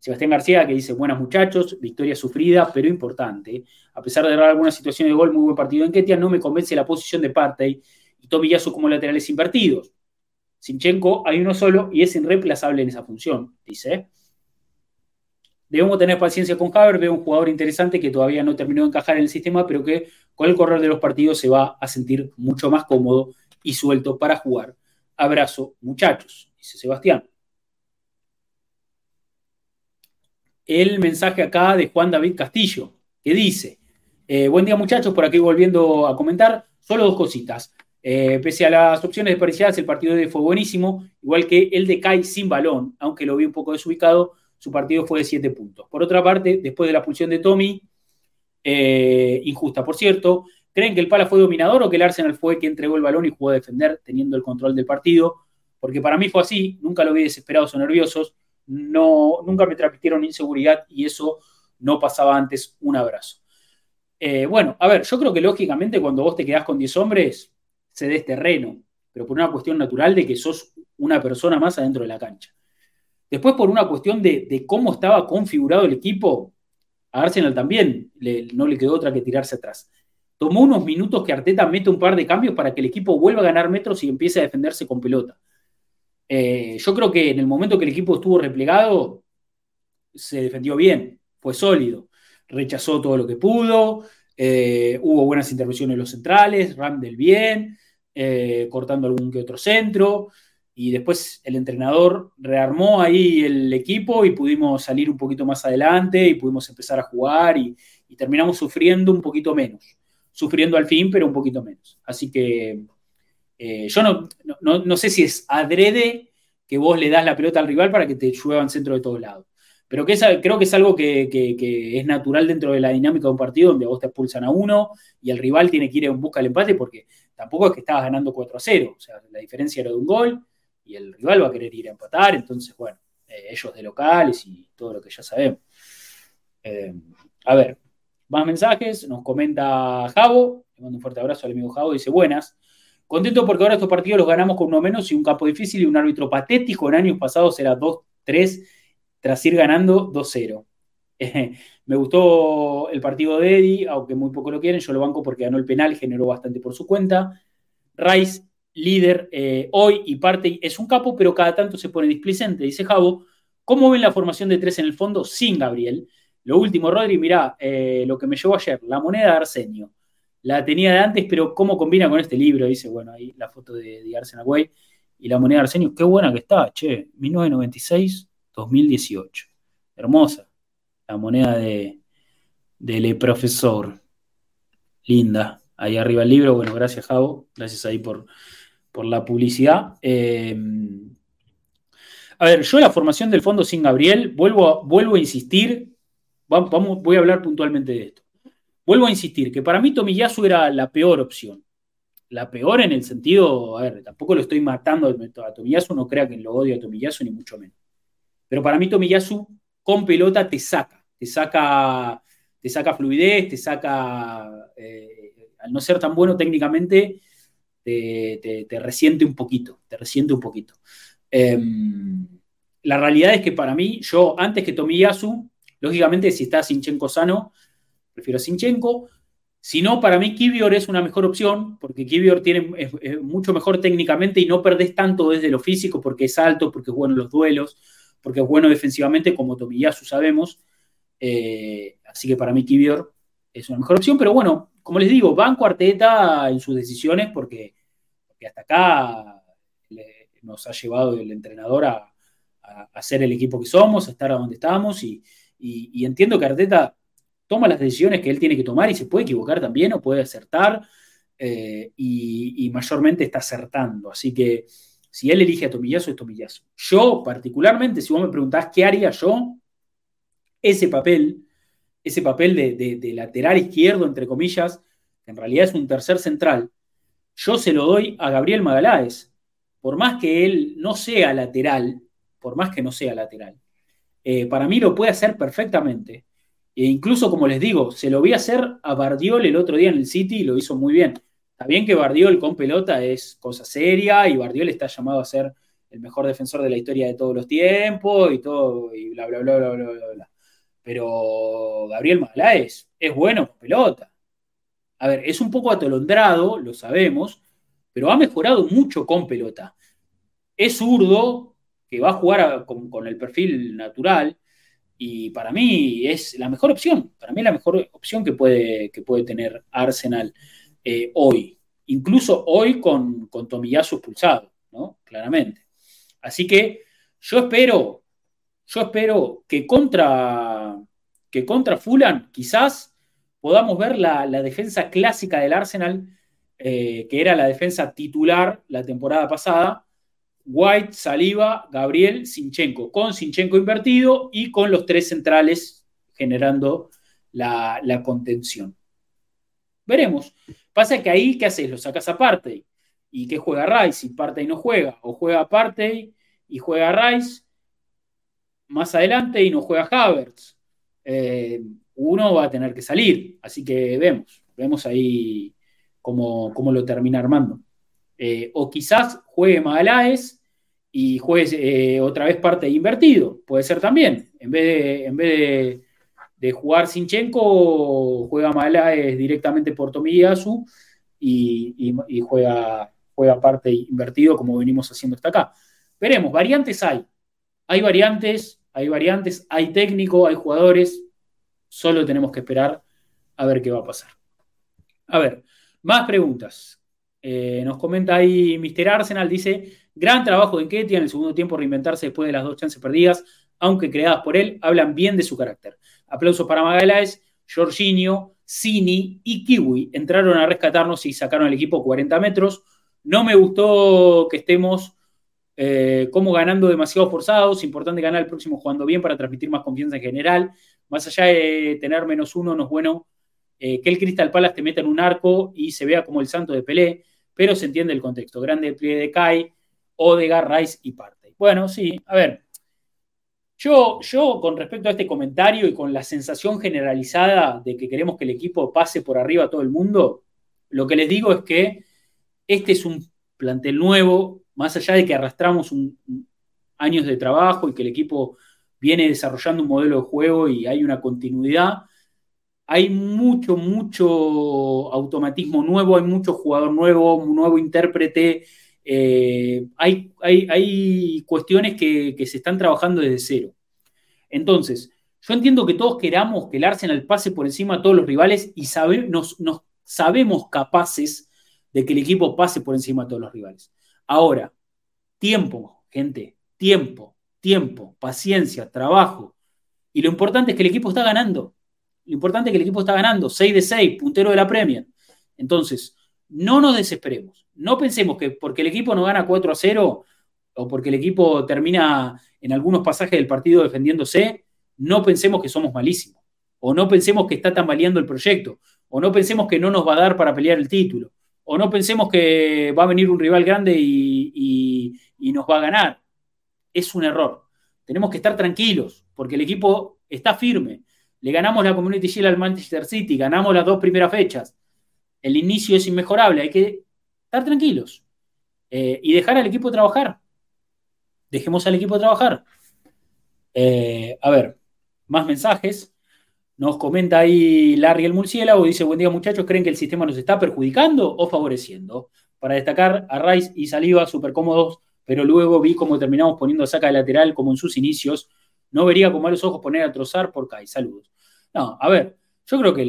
Sebastián García que dice, buenas muchachos, victoria sufrida, pero importante. A pesar de dar alguna situación de gol, muy buen partido en Ketia, no me convence la posición de Partey y Tomiyasu como laterales invertidos. Sinchenko hay uno solo y es irreemplazable en esa función, dice. Debemos tener paciencia con Haber, veo un jugador interesante que todavía no terminó de encajar en el sistema, pero que con el correr de los partidos se va a sentir mucho más cómodo y suelto para jugar. Abrazo, muchachos, dice Sebastián. El mensaje acá de Juan David Castillo, que dice, eh, buen día muchachos, por aquí volviendo a comentar, solo dos cositas. Eh, pese a las opciones desperdiciadas, el partido de fue buenísimo, igual que el de Kai sin balón, aunque lo vi un poco desubicado, su partido fue de 7 puntos. Por otra parte, después de la pulsión de Tommy, eh, injusta por cierto, ¿creen que el Pala fue dominador o que el Arsenal fue quien entregó el balón y jugó a defender teniendo el control del partido? Porque para mí fue así, nunca lo vi desesperados o nerviosos, no, nunca me transmitieron inseguridad y eso no pasaba antes. Un abrazo. Eh, bueno, a ver, yo creo que lógicamente cuando vos te quedás con 10 hombres, se des terreno, pero por una cuestión natural de que sos una persona más adentro de la cancha. Después, por una cuestión de, cómo estaba configurado el equipo, a Arsenal también no le quedó otra que tirarse atrás. Tomó unos minutos que Arteta mete un par de cambios para que el equipo vuelva a ganar metros y empiece a defenderse con pelota. Eh, yo creo que en el momento que el equipo estuvo replegado, se defendió bien, fue sólido, rechazó todo lo que pudo, eh, hubo buenas intervenciones en los centrales, Ram del bien, eh, cortando algún que otro centro, y después el entrenador rearmó ahí el equipo y pudimos salir un poquito más adelante y pudimos empezar a jugar y, terminamos sufriendo un poquito menos, sufriendo al fin, pero un poquito menos. Así que eh, yo no, no, sé si es adrede que vos le das la pelota al rival para que te lluevan centro de todos lados. Pero que creo que es algo que, es natural dentro de la dinámica de un partido donde vos te expulsan a uno y el rival tiene que ir en busca del empate porque tampoco es que estabas ganando 4 a 0. O sea, la diferencia era de un gol y el rival va a querer ir a empatar. Entonces, bueno, eh, ellos de locales y todo lo que ya sabemos. Eh, a ver, más mensajes. Nos comenta Javo. Le mando un fuerte abrazo al amigo Javo. Dice, buenas. Contento porque ahora estos partidos los ganamos con uno menos y un campo difícil y un árbitro patético. En años pasados era 2-3 tras ir ganando 2-0. me gustó el partido de Eddie, aunque muy poco lo quieren. Yo lo banco porque ganó el penal, generó bastante por su cuenta. Rice, líder eh, hoy y parte, es un capo, pero cada tanto se pone displicente, dice Javo. ¿Cómo ven la formación de tres en el fondo sin Gabriel? Lo último, Rodri, mirá, eh, lo que me llevó ayer, la moneda de Arsenio. La tenía de antes, pero ¿cómo combina con este libro? Dice, bueno, ahí la foto de, de Arsenal Way y la moneda de Arsenio, qué buena que está, che, 1996-2018. Hermosa. La moneda de, del profesor. Linda. Ahí arriba el libro. Bueno, gracias, Javo. Gracias ahí por, por la publicidad. Eh, a ver, yo la formación del fondo sin Gabriel, vuelvo vuelvo a insistir, vamos, voy a hablar puntualmente de esto. Vuelvo a insistir que para mí Tomiyasu era la peor opción. La peor en el sentido, a ver, tampoco lo estoy matando a Tomiyasu, no crea que lo odio a Tomiyasu, ni mucho menos. Pero para mí Tomiyasu con pelota te saca, te saca, te saca fluidez, te saca, eh, al no ser tan bueno técnicamente, te, resiente un poquito, te resiente un poquito. Em, la realidad es que para mí, yo antes que Tomiyasu, lógicamente si está Sinchenko sano, prefiero a Sinchenko. Si no, para mí Kivior es una mejor opción, porque Kivior tiene, es, mucho mejor técnicamente y no perdés tanto desde lo físico, porque es alto, porque es bueno en los duelos, porque es bueno defensivamente, como Tomiyasu sabemos. Eh, así que para mí Kivior es una mejor opción, pero bueno, como les digo, van cuarteta en sus decisiones porque, hasta acá nos ha llevado el entrenador a, a, ser el equipo que somos, a estar a donde estamos y, entiendo que Arteta toma las decisiones que él tiene que tomar y se puede equivocar también o puede acertar eh, y, mayormente está acertando. Así que si él elige a Tomillazo, es Tomillazo. Yo, particularmente, si vos me preguntás qué haría yo, ese papel, ese papel de, lateral izquierdo, entre comillas, que en realidad es un tercer central, yo se lo doy a Gabriel Magaláes. Por más que él no sea lateral, por más que no sea lateral, eh, para mí lo puede hacer perfectamente. E incluso, como les digo, se lo vi hacer a Bardiol el otro día en el City y lo hizo muy bien. Está bien que Bardiol con pelota es cosa seria y Bardiol está llamado a ser el mejor defensor de la historia de todos los tiempos y todo, y bla, bla, bla, bla, bla, bla. Pero Gabriel Magaláes es bueno con pelota. A ver, es un poco atolondrado, lo sabemos, pero ha mejorado mucho con pelota. Es zurdo, que va a jugar con, el perfil natural, y para mí es la mejor opción. Para mí es la mejor opción que puede, que puede tener Arsenal eh, hoy. Incluso hoy con, con Tomiyasu expulsado, ¿no? Claramente. Así que yo espero, yo espero que contra, que contra Fulham quizás podamos ver la, defensa clásica del Arsenal, eh, que era la defensa titular la temporada pasada. White, Saliba, Gabriel, Sinchenko, con Sinchenko invertido y con los tres centrales generando la, contención. Veremos. Pasa que ahí, ¿qué haces? Lo sacas aparte. ¿Y qué juega Rice? Y no juega. O juega aparte y juega Rice más adelante y no juega Havertz. Eh, uno va a tener que salir. Así que vemos. Vemos ahí cómo, lo termina armando. Eh, o quizás juegue Magaláes y juegue eh, otra vez parte invertido. Puede ser también. En vez de, en vez de de jugar Sinchenko, juega Malaes directamente por Tomiyasu y, y, juega, juega parte invertido como venimos haciendo hasta acá. Veremos, variantes hay. Hay variantes, hay variantes, hay técnico, hay jugadores. Solo tenemos que esperar a ver qué va a pasar. A ver, más preguntas. Eh, nos comenta ahí Mr. Arsenal, dice, gran trabajo de Ketia en el segundo tiempo reinventarse después de las dos chances perdidas, aunque creadas por él, hablan bien de su carácter. Aplausos para Magaláes, Jorginho, Cini y Kiwi entraron a rescatarnos y sacaron al equipo 40 metros. No me gustó que estemos eh, como ganando demasiado forzados. Importante ganar el próximo jugando bien para transmitir más confianza en general. Más allá de tener menos uno, no es bueno eh, que el Crystal Palace te meta en un arco y se vea como el santo de Pelé, pero se entiende el contexto. Grande pliegue de Kai, Odegar, Rice y Parte. Bueno, sí, a ver, yo, yo, con respecto a este comentario y con la sensación generalizada de que queremos que el equipo pase por arriba a todo el mundo, lo que les digo es que este es un plantel nuevo, más allá de que arrastramos años de trabajo y que el equipo viene desarrollando un modelo de juego y hay una continuidad, hay mucho, mucho automatismo nuevo, hay mucho jugador nuevo, un nuevo intérprete, eh, hay, hay, cuestiones que, se están trabajando desde cero. Entonces, yo entiendo que todos queramos que el Arsenal pase por encima a todos los rivales y nos, sabemos capaces de que el equipo pase por encima de todos los rivales. Ahora, tiempo, gente, tiempo, tiempo, paciencia, trabajo. Y lo importante es que el equipo está ganando. Lo importante es que el equipo está ganando, 6 de 6, puntero de la Premier. Entonces, no nos desesperemos. No pensemos que porque el equipo no gana 4 a 0 o porque el equipo termina en algunos pasajes del partido defendiéndose, no pensemos que somos malísimos. O no pensemos que está tambaleando el proyecto. O no pensemos que no nos va a dar para pelear el título. O no pensemos que va a venir un rival grande y, y nos va a ganar. Es un error. Tenemos que estar tranquilos porque el equipo está firme. Le ganamos la Community Shield al Manchester City, ganamos las dos primeras fechas. El inicio es inmejorable, hay que estar tranquilos eh, y dejar al equipo trabajar. Dejemos al equipo trabajar. Eh, a ver, más mensajes. Nos comenta ahí Larry el Murciélago, dice, buen día muchachos, ¿creen que el sistema nos está perjudicando o favoreciendo? Para destacar a Rice y Saliva, súper cómodos, pero luego vi cómo terminamos poniendo saca de lateral como en sus inicios. No vería con malos ojos poner a trozar por Kai. Saludos. No, a ver, yo creo que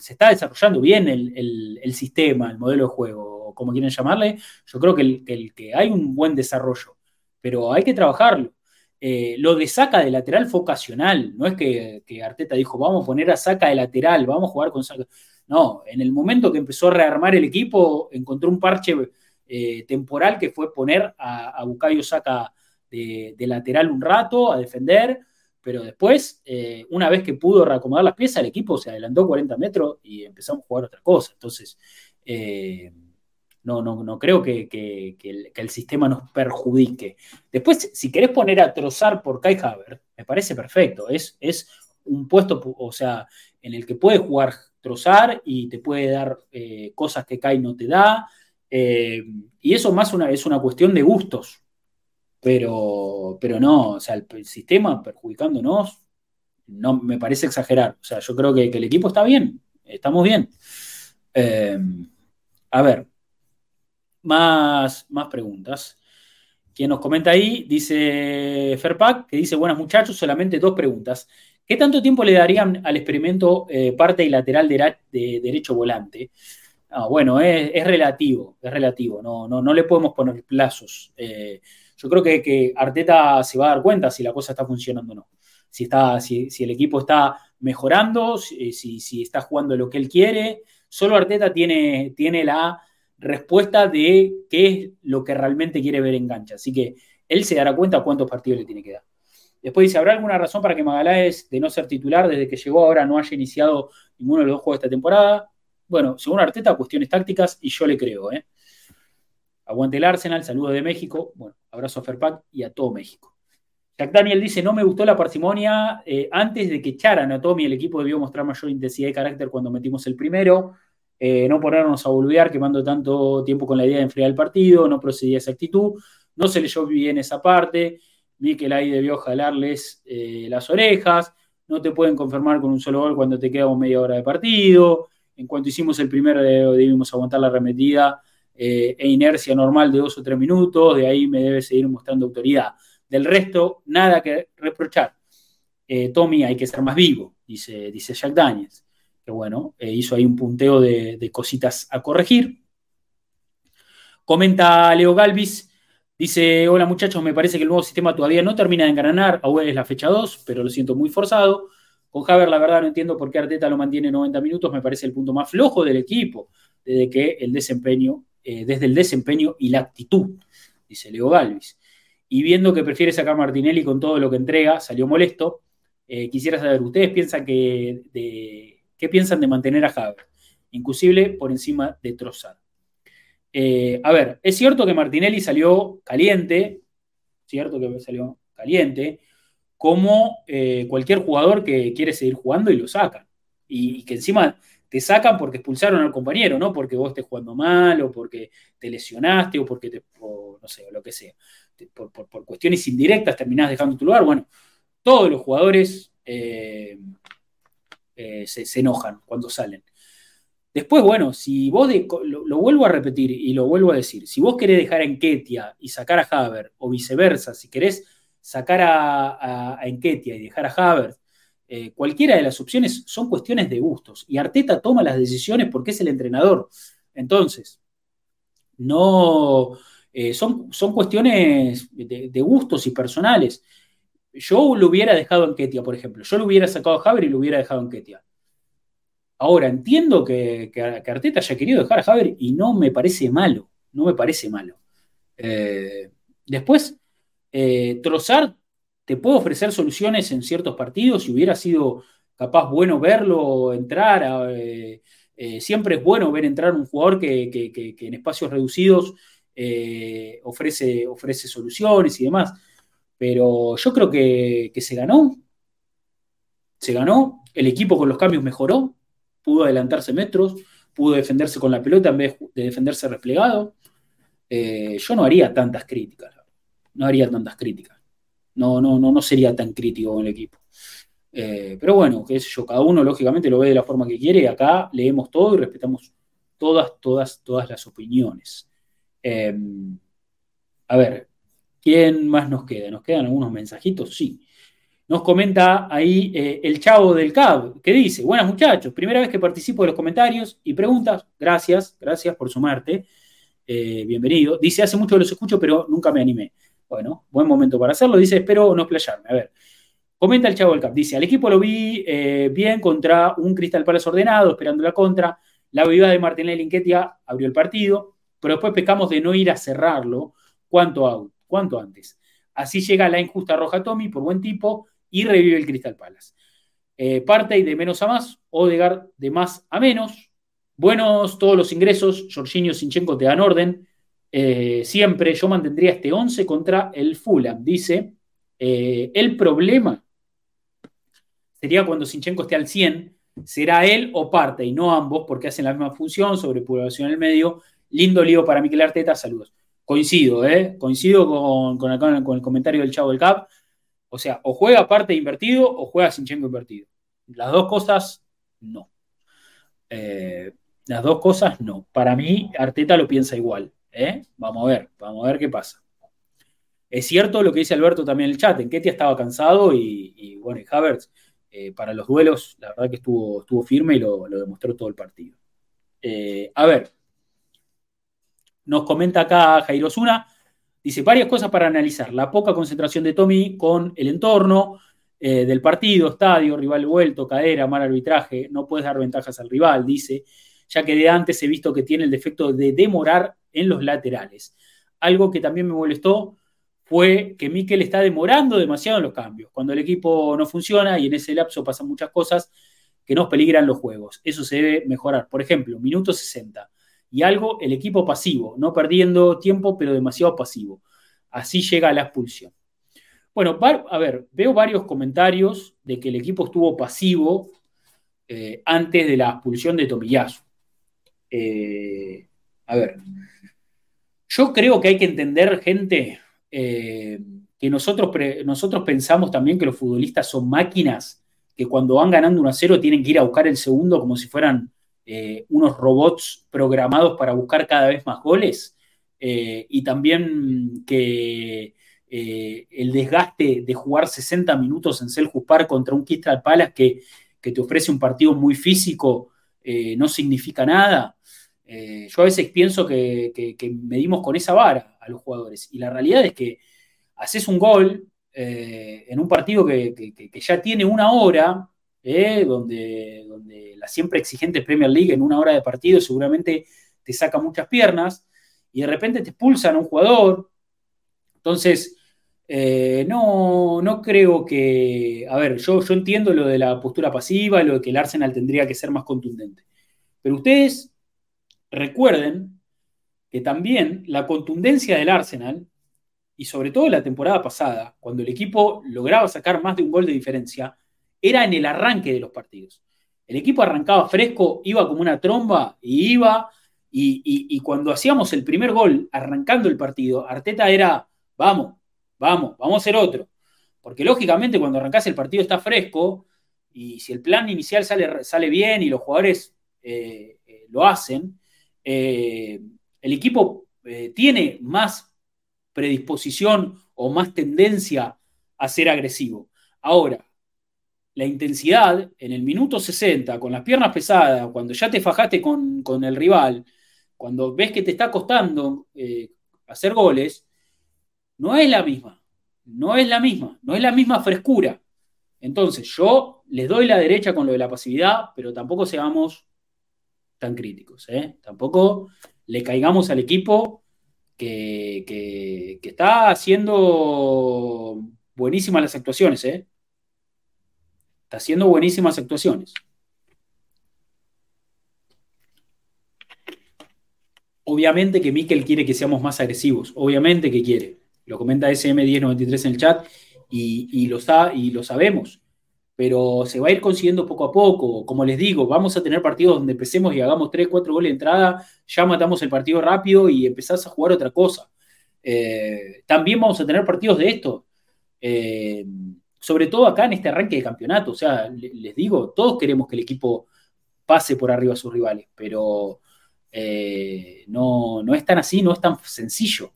se está desarrollando bien el, sistema, el modelo de juego, como quieren llamarle. Yo creo que, que hay un buen desarrollo, pero hay que trabajarlo. Eh, lo de saca de lateral fue ocasional, no es que, Arteta dijo, vamos a poner a saca de lateral, vamos a jugar con saca. No, en el momento que empezó a rearmar el equipo, encontró un parche eh, temporal que fue poner a, a Bukayo Saca de, lateral un rato, a defender, pero después, eh, una vez que pudo reacomodar las piezas, el equipo se adelantó 40 metros y empezamos a jugar otra cosa. Entonces, eh, no, no, no creo que, el, sistema nos perjudique. Después, si querés poner a trozar por Kai Haver, me parece perfecto. Es, es un puesto, o sea, en el que puede jugar trozar y te puede dar eh, cosas que Kai no te da. y eso más una, es una cuestión de gustos pero, pero no, o sea, el, sistema perjudicándonos, no me parece exagerar. O sea, yo creo que, el equipo está bien, estamos bien. Eh, a ver, más, más preguntas. Quien nos comenta ahí dice Ferpac, que dice, buenas muchachos, solamente dos preguntas. ¿Qué tanto tiempo le darían al experimento eh, parte y lateral de, derecho volante? Ah, bueno, es, relativo, es relativo, no, no, no le podemos poner plazos. Eh, yo creo que, Arteta se va a dar cuenta si la cosa está funcionando o no. Si, está, si, el equipo está mejorando, si, si, está jugando lo que él quiere. Solo Arteta tiene, tiene la respuesta de qué es lo que realmente quiere ver en cancha. Así que él se dará cuenta cuántos partidos le tiene que dar. Después dice, ¿habrá alguna razón para que Magaláes, de no ser titular desde que llegó ahora, no haya iniciado ninguno de los dos juegos de esta temporada? Bueno, según Arteta, cuestiones tácticas y yo le creo. ¿eh? Aguante el Arsenal, saludos de México. Bueno, abrazo a Ferpac y a todo México. Jack Daniel dice, no me gustó la parsimonia. Eh, antes de que echaran a Tommy, el equipo debió mostrar mayor intensidad y carácter cuando metimos el primero. Eh, no ponernos a volver quemando tanto tiempo con la idea de enfriar el partido. No procedía esa actitud. No se leyó bien esa parte. Mikel ahí debió jalarles eh, las orejas. No te pueden confirmar con un solo gol cuando te quedamos media hora de partido. En cuanto hicimos el primero, debimos aguantar la arremetida eh, e inercia normal de dos o tres minutos, de ahí me debe seguir mostrando autoridad. Del resto, nada que reprochar. Eh, Tommy hay que ser más vivo, dice, dice Jack Daniels, que bueno, eh, hizo ahí un punteo de, cositas a corregir. Comenta Leo Galvis, dice, hola muchachos, me parece que el nuevo sistema todavía no termina de engranar, aún es la fecha 2, pero lo siento muy forzado. Con Javier, la verdad, no entiendo por qué Arteta lo mantiene 90 minutos, me parece el punto más flojo del equipo, desde que el desempeño eh, desde el desempeño y la actitud, dice Leo Galvis. Y viendo que prefiere sacar Martinelli con todo lo que entrega, salió molesto. Eh, quisiera saber, ¿ustedes piensan que qué piensan de mantener a Javier? Inclusive por encima de Trossard. Eh, a ver, es cierto que Martinelli salió caliente, cierto que salió caliente, como cualquier jugador que quiere seguir jugando y lo saca. y que encima sacan porque expulsaron al compañero, no porque vos estés jugando mal o porque te lesionaste o porque te, no sé, o lo que sea. Por, cuestiones indirectas terminás dejando tu lugar. Bueno, todos los jugadores eh, eh, se, enojan cuando salen. Después, bueno, si vos, lo, vuelvo a repetir y lo vuelvo a decir, si vos querés dejar a Enketia y sacar a Haver, o viceversa, si querés sacar a, a, y dejar a Haver, Eh, cualquiera de las opciones son cuestiones de gustos y Arteta toma las decisiones porque es el entrenador. Entonces, no eh, son, son cuestiones de, gustos y personales. Yo lo hubiera dejado en Ketia, por ejemplo. Yo lo hubiera sacado a Javier y lo hubiera dejado en Ketia. Ahora, entiendo que, Arteta haya querido dejar a Javier y no me parece malo. No me parece malo. Eh, después, Trozar te puede ofrecer soluciones en ciertos partidos y hubiera sido capaz bueno verlo entrar. Eh, siempre es bueno ver entrar un jugador que, en espacios reducidos ofrece, ofrece soluciones y demás. Pero yo creo que se ganó. Se ganó. El equipo con los cambios mejoró pudo adelantarse metros, pudo defenderse con la pelota en vez de defenderse replegado. Eh, yo no haría tantas críticas, no haría tantas críticas. No, no, no, no sería tan crítico con el equipo. Eh, pero bueno, qué sé yo, cada uno lógicamente lo ve de la forma que quiere. Acá leemos todo y respetamos todas, todas, todas las opiniones. Eh, a ver, ¿quién más nos queda? ¿Nos quedan algunos mensajitos? Sí. Nos comenta ahí eh, el chavo del CAB, que dice, buenas muchachos, primera vez que participo de los comentarios y preguntas, gracias, gracias por sumarte, eh, bienvenido. Dice, hace mucho que los escucho, pero nunca me animé. Bueno, buen momento para hacerlo, dice, espero no explayarme. A ver, comenta el chavo del CAB, dice, al equipo lo vi eh, bien contra un Crystal Palace ordenado, esperando la contra, la bebida de Martinelli Inquetia abrió el partido, pero después pecamos de no ir a cerrarlo cuanto, antes. Así llega la injusta roja Tommy por buen tipo y revive el Crystal Palace. Eh, parte y de menos a más, Odegaard de más a menos. Buenos todos los ingresos, Jorginho Sinchenko te dan orden. Eh, siempre yo mantendría este 11 contra el Fulham. Dice, eh, el problema sería cuando Sinchenko esté al 100, será él o parte y no ambos porque hacen la misma función, sobre población en el medio. Lindo lío para Miquel Arteta, saludos. Coincido, ¿eh? coincido con, con el comentario del Chavo del Cap. O sea, o juega parte invertido o juega Sinchenko invertido. Las dos cosas, no. Eh, las dos cosas, no. Para mí, Arteta lo piensa igual. ¿Eh? Vamos a ver, vamos a ver qué pasa. Es cierto lo que dice Alberto también en el chat. En Ketia estaba cansado y, bueno, y Havertz eh, para los duelos, la verdad que estuvo, estuvo firme y lo, demostró todo el partido. a ver, nos comenta acá Jairo Zuna. Dice varias cosas para analizar. La poca concentración de Tommy con el entorno eh, del partido, estadio, rival vuelto, cadera, mal arbitraje. No puedes dar ventajas al rival, dice, ya que de antes he visto que tiene el defecto de demorar en los laterales. Algo que también me molestó fue que Mikel está demorando demasiado en los cambios. Cuando el equipo no funciona y en ese lapso pasan muchas cosas que nos peligran los juegos. Eso se debe mejorar. Por ejemplo, minuto 60 y algo el equipo pasivo, no perdiendo tiempo, pero demasiado pasivo. Así llega a la expulsión. Bueno, a ver, veo varios comentarios de que el equipo estuvo pasivo eh, antes de la expulsión de Tomillazo. Eh, a ver, yo creo que hay que entender, gente, eh, que nosotros, nosotros pensamos también que los futbolistas son máquinas que cuando van ganando 1 a 0 tienen que ir a buscar el segundo como si fueran eh, unos robots programados para buscar cada vez más goles y también que el desgaste de jugar 60 minutos en Selhurst Park contra un Crystal Palace que, que, te ofrece un partido muy físico no significa nada. Yo a veces pienso que, medimos con esa vara a los jugadores y la realidad es que haces un gol en un partido que, ya tiene una hora ¿eh? donde, donde la siempre exigente Premier League en una hora de partido seguramente te saca muchas piernas y de repente te expulsan a un jugador. Entonces, eh, no, no creo que. A ver, yo, yo entiendo lo de la postura pasiva, lo de que el Arsenal tendría que ser más contundente. Pero ustedes recuerden que también la contundencia del Arsenal, y sobre todo la temporada pasada, cuando el equipo lograba sacar más de un gol de diferencia, era en el arranque de los partidos. El equipo arrancaba fresco, iba como una tromba y iba, y, cuando hacíamos el primer gol arrancando el partido, Arteta era, vamos, vamos, vamos a hacer otro. Porque lógicamente cuando arrancás el partido está fresco, y si el plan inicial sale, sale bien y los jugadores eh, eh, lo hacen, eh, el equipo tiene más predisposición o más tendencia a ser agresivo. Ahora, la intensidad en el minuto 60, con las piernas pesadas, cuando ya te fajaste con, el rival, cuando ves que te está costando eh, hacer goles, no es la misma. No es la misma. No es la misma frescura. Entonces, yo les doy la derecha con lo de la pasividad, pero tampoco seamos tan críticos. ¿eh? Tampoco le caigamos al equipo que, que, está haciendo buenísimas las actuaciones. ¿eh? Está haciendo buenísimas actuaciones. Obviamente que Mikel quiere que seamos más agresivos. Obviamente que quiere. Lo comenta SM1093 en el chat y, lo, y lo sabemos. Pero se va a ir consiguiendo poco a poco. Como les digo, vamos a tener partidos donde empecemos y hagamos 3, 4 goles de entrada, ya matamos el partido rápido y empezás a jugar otra cosa. Eh, también vamos a tener partidos de esto. Eh, sobre todo acá en este arranque de campeonato. O sea, les digo, todos queremos que el equipo pase por arriba a sus rivales, pero eh, no, es tan así, no es tan sencillo.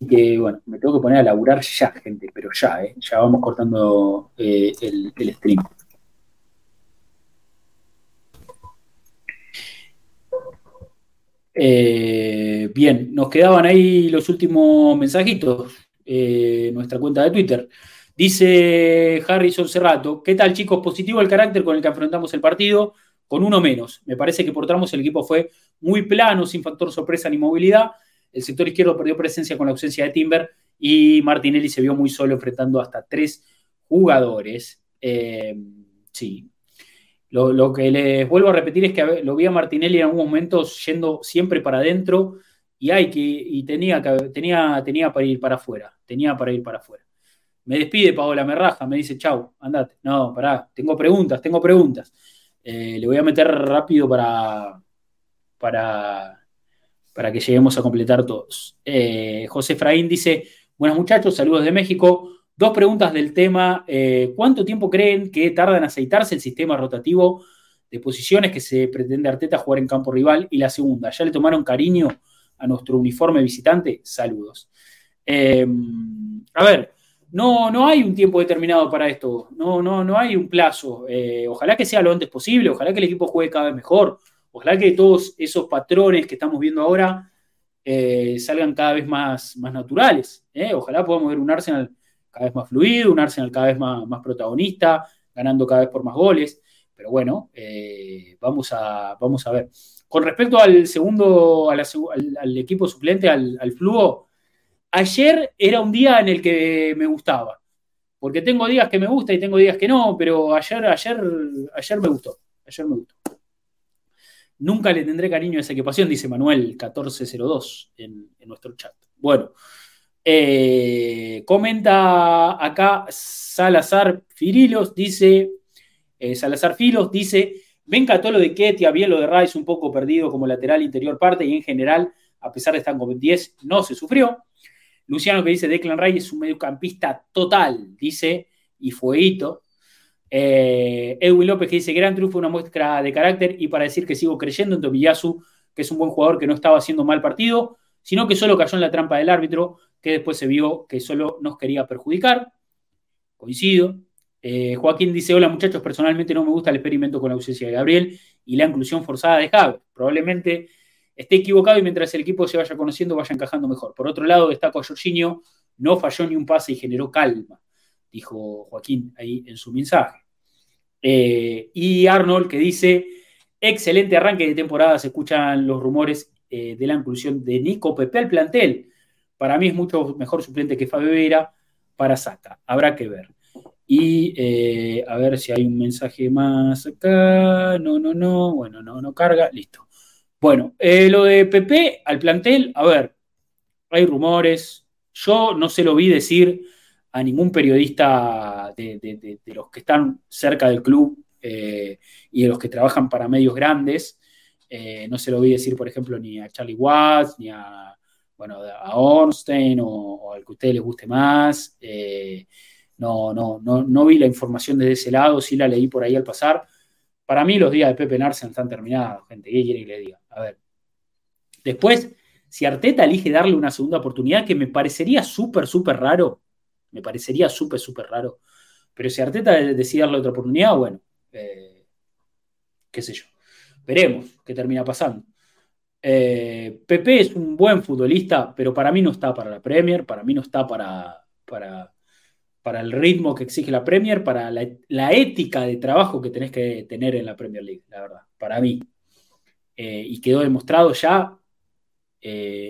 Eh, así que, bueno, me tengo que poner a laburar ya, gente, pero ya, eh, ya vamos cortando el, el stream. bien, nos quedaban ahí los últimos mensajitos. Eh, nuestra cuenta de Twitter. Dice Harrison Cerrato, ¿qué tal chicos? Positivo el carácter con el que afrontamos el partido, con uno menos. Me parece que por tramos el equipo fue muy plano, sin factor sorpresa ni movilidad. El sector izquierdo perdió presencia con la ausencia de Timber y Martinelli se vio muy solo enfrentando hasta tres jugadores. Eh, sí. Lo, que les vuelvo a repetir es que lo vi a Martinelli en algún momento yendo siempre para adentro y hay que, y tenía, tenía, tenía para ir para afuera, tenía para ir para afuera. Me despide Paola, me raja, me dice, chau, andate. No, pará, tengo preguntas, tengo preguntas. Eh, le voy a meter rápido para, para, para que lleguemos a completar todos. Eh, José Fraín dice, buenos muchachos, saludos de México. Dos preguntas del tema. Eh, ¿Cuánto tiempo creen que tarda en aceitarse el sistema rotativo de posiciones que se pretende Arteta jugar en campo rival? Y la segunda, ¿ya le tomaron cariño a nuestro uniforme visitante, saludos. Em, a ver, no, no hay un tiempo determinado para esto, no, no, no hay un plazo. Eh, ojalá que sea lo antes posible, ojalá que el equipo juegue cada vez mejor, ojalá que todos esos patrones que estamos viendo ahora eh, salgan cada vez más, más naturales. Eh. Ojalá podamos ver un Arsenal cada vez más fluido, un Arsenal cada vez más, protagonista, ganando cada vez por más goles. Pero bueno, vamos, a, vamos a ver. Con respecto al segundo, al, equipo suplente, al, al Fluo, ayer era un día en el que me gustaba. Porque tengo días que me gusta y tengo días que no, pero ayer, ayer, ayer me gustó. Ayer me gustó. Nunca le tendré cariño a esa equipación, dice Manuel 1402 en, nuestro chat. Bueno, eh, comenta acá Salazar Firilos, dice, eh, Salazar Filos dice, Venga todo lo de Ketia, bien lo de Rice, un poco perdido como lateral interior parte y en general, a pesar de estar con 10, no se sufrió. Luciano que dice Declan Rice es un mediocampista total, dice, y fueguito. Eh, Edwin López que dice gran triunfo, una muestra de carácter y para decir que sigo creyendo en Tomiyasu, que es un buen jugador que no estaba haciendo mal partido, sino que solo cayó en la trampa del árbitro, que después se vio que solo nos quería perjudicar. Coincido. Eh, Joaquín dice, hola muchachos, personalmente no me gusta el experimento con la ausencia de Gabriel y la inclusión forzada de Javi. Probablemente esté equivocado y mientras el equipo se vaya conociendo vaya encajando mejor. Por otro lado, destaco a Jorginho, no falló ni un pase y generó calma, dijo Joaquín ahí en su mensaje. Eh, y Arnold que dice, excelente arranque de temporada, se escuchan los rumores eh, de la inclusión de Nico Pepe al plantel. Para mí es mucho mejor suplente que Fabio Vera para Saca. Habrá que ver. Y eh, a ver si hay un mensaje más acá. No, no, no. Bueno, no, no carga. Listo. Bueno, lo de PP al plantel, a ver, hay rumores. Yo no se lo vi decir a ningún periodista de, los que están cerca del club eh, y de los que trabajan para medios grandes. no se lo vi decir, por ejemplo, ni a Charlie Watts, ni a, bueno, a Ornstein o, al que a ustedes les guste más. No, no, no, no vi la información desde ese lado, sí la leí por ahí al pasar. Para mí los días de Pepe Narsen están terminados, gente. ¿Qué quiere que le diga? A ver. Después, si Arteta elige darle una segunda oportunidad, que me parecería súper, súper raro, Me parecería súper, súper raro. Pero si Arteta decide darle otra oportunidad, bueno, eh, qué sé yo. Veremos qué termina pasando. Eh, Pepe es un buen futbolista, pero para mí no está para la Premier, para mí no está para, para, para el ritmo que exige la Premier, para la, ética de trabajo que tenés que tener en la Premier League, la verdad, para mí. Eh, y quedó demostrado ya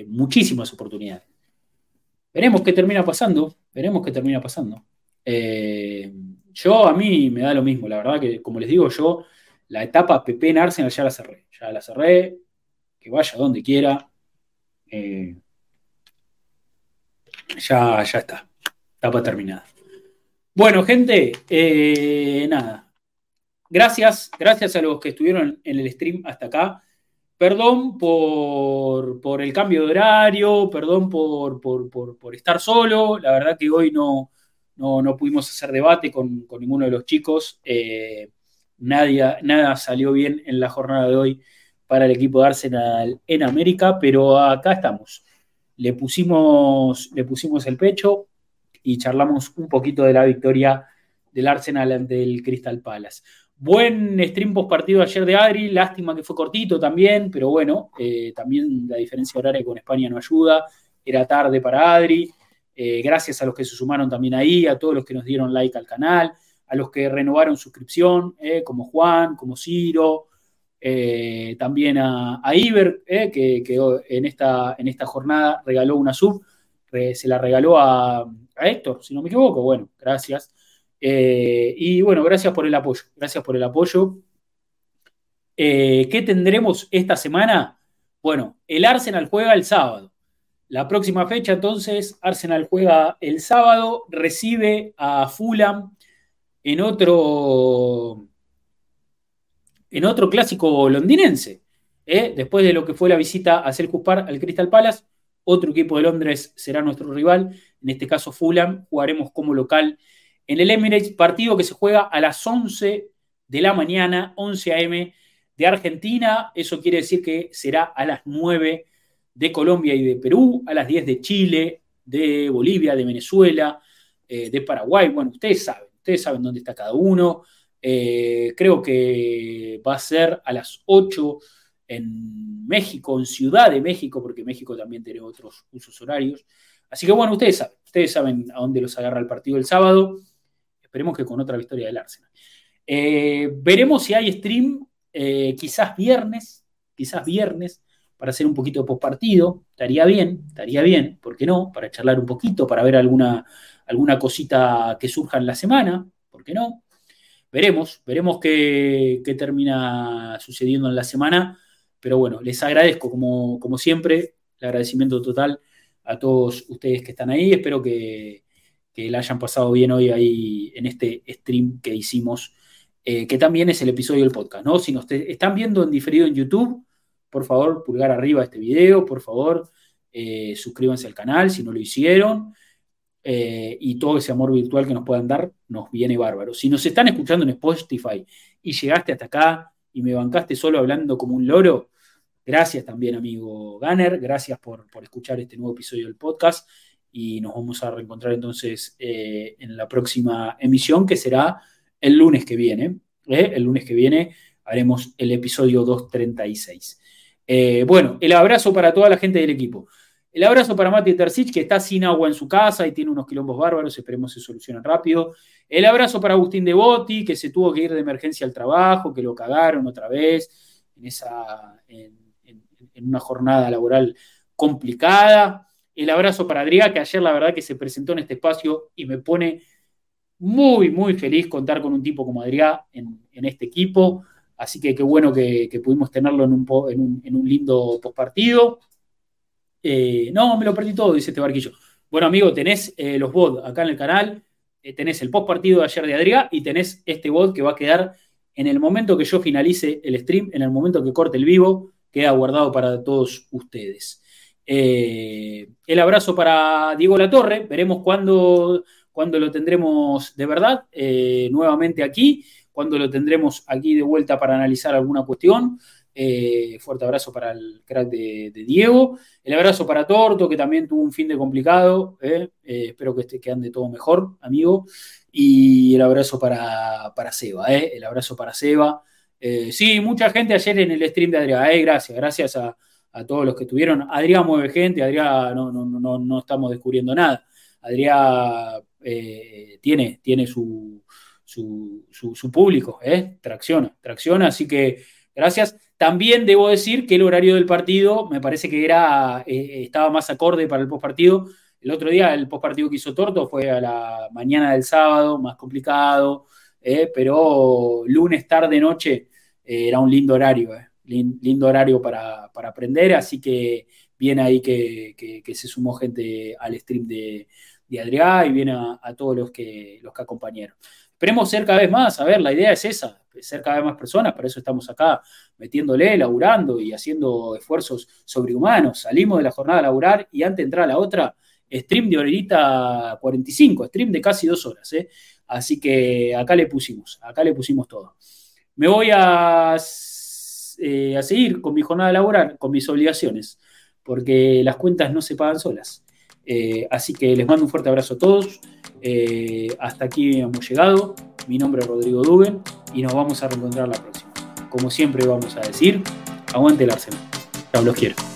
muchísimas oportunidades. Veremos qué termina pasando, veremos qué termina pasando. yo a mí me da lo mismo, la verdad que como les digo, yo la etapa Pepe en Arsenal ya la cerré. Ya la cerré, que vaya donde quiera. Eh, ya, ya está. Etapa terminada. Bueno, gente, eh, nada. Gracias, gracias a los que estuvieron en el stream hasta acá. Perdón por, el cambio de horario, perdón por, estar solo. La verdad que hoy no, no, pudimos hacer debate con, ninguno de los chicos. Eh, nada salió bien en la jornada de hoy para el equipo de Arsenal en América, pero acá estamos. Le pusimos, le pusimos el pecho y charlamos un poquito de la victoria del Arsenal ante el Crystal Palace. Buen stream post partido ayer de Adri, lástima que fue cortito también, pero bueno, eh, también la diferencia horaria con España no ayuda, era tarde para Adri. Eh, gracias a los que se sumaron también ahí, a todos los que nos dieron like al canal a los que renovaron suscripción, eh, como Juan, como Ciro, también a, Iber, que, en, esta, en esta jornada regaló una sub, se la regaló a, Héctor, si no me equivoco, bueno, gracias. Y bueno, gracias por el apoyo, gracias por el apoyo. ¿Qué tendremos esta semana? Bueno, el Arsenal juega el sábado. La próxima fecha, entonces, Arsenal juega el sábado, recibe a Fulham en otro, en otro clásico londinense. ¿eh? Después de lo que fue la visita a Selhurst Park al Crystal Palace, otro equipo de Londres será nuestro rival, en este caso Fulham, jugaremos como local en el Emirates, partido que se juega a las 11 de la mañana, 11 a.m. de Argentina, eso quiere decir que será a las 9 de Colombia y de Perú, a las 10 de Chile, de Bolivia, de Venezuela, eh, de Paraguay, bueno, ustedes saben. Ustedes saben dónde está cada uno. Eh, creo que va a ser a las 8 en México, en Ciudad de México, porque México también tiene otros usos horarios. Así que bueno, ustedes saben, ustedes saben a dónde los agarra el partido el sábado. Esperemos que con otra victoria del Arsenal. Eh, veremos si hay stream, eh, quizás viernes, quizás viernes, para hacer un poquito de postpartido. Estaría bien, estaría bien, ¿por qué no? Para charlar un poquito, para ver alguna, alguna cosita que surja en la semana, ¿por qué no? Veremos, veremos qué, termina sucediendo en la semana, pero bueno, les agradezco como, como siempre, el agradecimiento total a todos ustedes que están ahí, espero que, que la hayan pasado bien hoy ahí en este stream que hicimos, eh, que también es el episodio del podcast, ¿no? Si nos están viendo en diferido en YouTube, por favor, pulgar arriba este video, por favor, eh, suscríbanse al canal si no lo hicieron. Eh, y todo ese amor virtual que nos puedan dar nos viene bárbaro. Si nos están escuchando en Spotify y llegaste hasta acá y me bancaste solo hablando como un loro, gracias también, amigo Ganner, gracias por, escuchar este nuevo episodio del podcast y nos vamos a reencontrar entonces eh, en la próxima emisión que será el lunes que viene. ¿eh? El lunes que viene haremos el episodio 236. bueno, el abrazo para toda la gente del equipo. El abrazo para Mati Terzic, que está sin agua en su casa y tiene unos quilombos bárbaros, esperemos se solucionen rápido. El abrazo para Agustín Devoti, que se tuvo que ir de emergencia al trabajo, que lo cagaron otra vez en, esa, en, una jornada laboral complicada. El abrazo para Adrián, que ayer la verdad que se presentó en este espacio y me pone muy, muy feliz contar con un tipo como Adrián en, este equipo. Así que qué bueno que, pudimos tenerlo en un, lindo postpartido. Eh, no, me lo perdí todo, dice este barquillo. Bueno, amigo, tenés eh, los bots acá en el canal, eh, tenés el post partido de ayer de Adrián y tenés este bot que va a quedar en el momento que yo finalice el stream, en el momento que corte el vivo, queda guardado para todos ustedes. El abrazo para Diego Latorre, veremos cuándo, cuándo lo tendremos de verdad nuevamente aquí, cuándo lo tendremos aquí de vuelta para analizar alguna cuestión. Eh, fuerte abrazo para el crack de, Diego. El abrazo para Torto, que también tuvo un fin de complicado. Eh. Eh, espero que, que ande todo mejor, amigo. Y el abrazo para, para Seba. El abrazo para Seba. sí, mucha gente ayer en el stream de Adrián. gracias, gracias a, todos los que estuvieron. Adrián mueve gente, Adrián no, no, no, estamos descubriendo nada. Adrián tiene, tiene su, su, público, tracciona, tracciona, así que gracias. También debo decir que el horario del partido me parece que era, eh, estaba más acorde para el postpartido. El otro día el postpartido que hizo Torto fue a la mañana del sábado, más complicado, eh, pero lunes, tarde, noche eh, era un lindo horario, lindo horario para, aprender, así que viene ahí que, se sumó gente al stream de, de y viene a, todos los que, los que acompañaron. Esperemos ser cada vez más, a ver, la idea es esa, ser cada vez más personas, para eso estamos acá metiéndole, laburando y haciendo esfuerzos sobrehumanos. Salimos de la jornada a laburar y antes de la otra, stream de horita 45, stream de casi dos horas. ¿eh? Así que acá le pusimos, acá le pusimos todo. Me voy a, eh, a seguir con mi jornada laboral, con mis obligaciones, porque las cuentas no se pagan solas. Eh, así que les mando un fuerte abrazo a todos. hasta aquí hemos llegado. Mi nombre es Rodrigo Duben y nos vamos a reencontrar la próxima. Como siempre vamos a decir, aguante el Arsenal. Los quiero.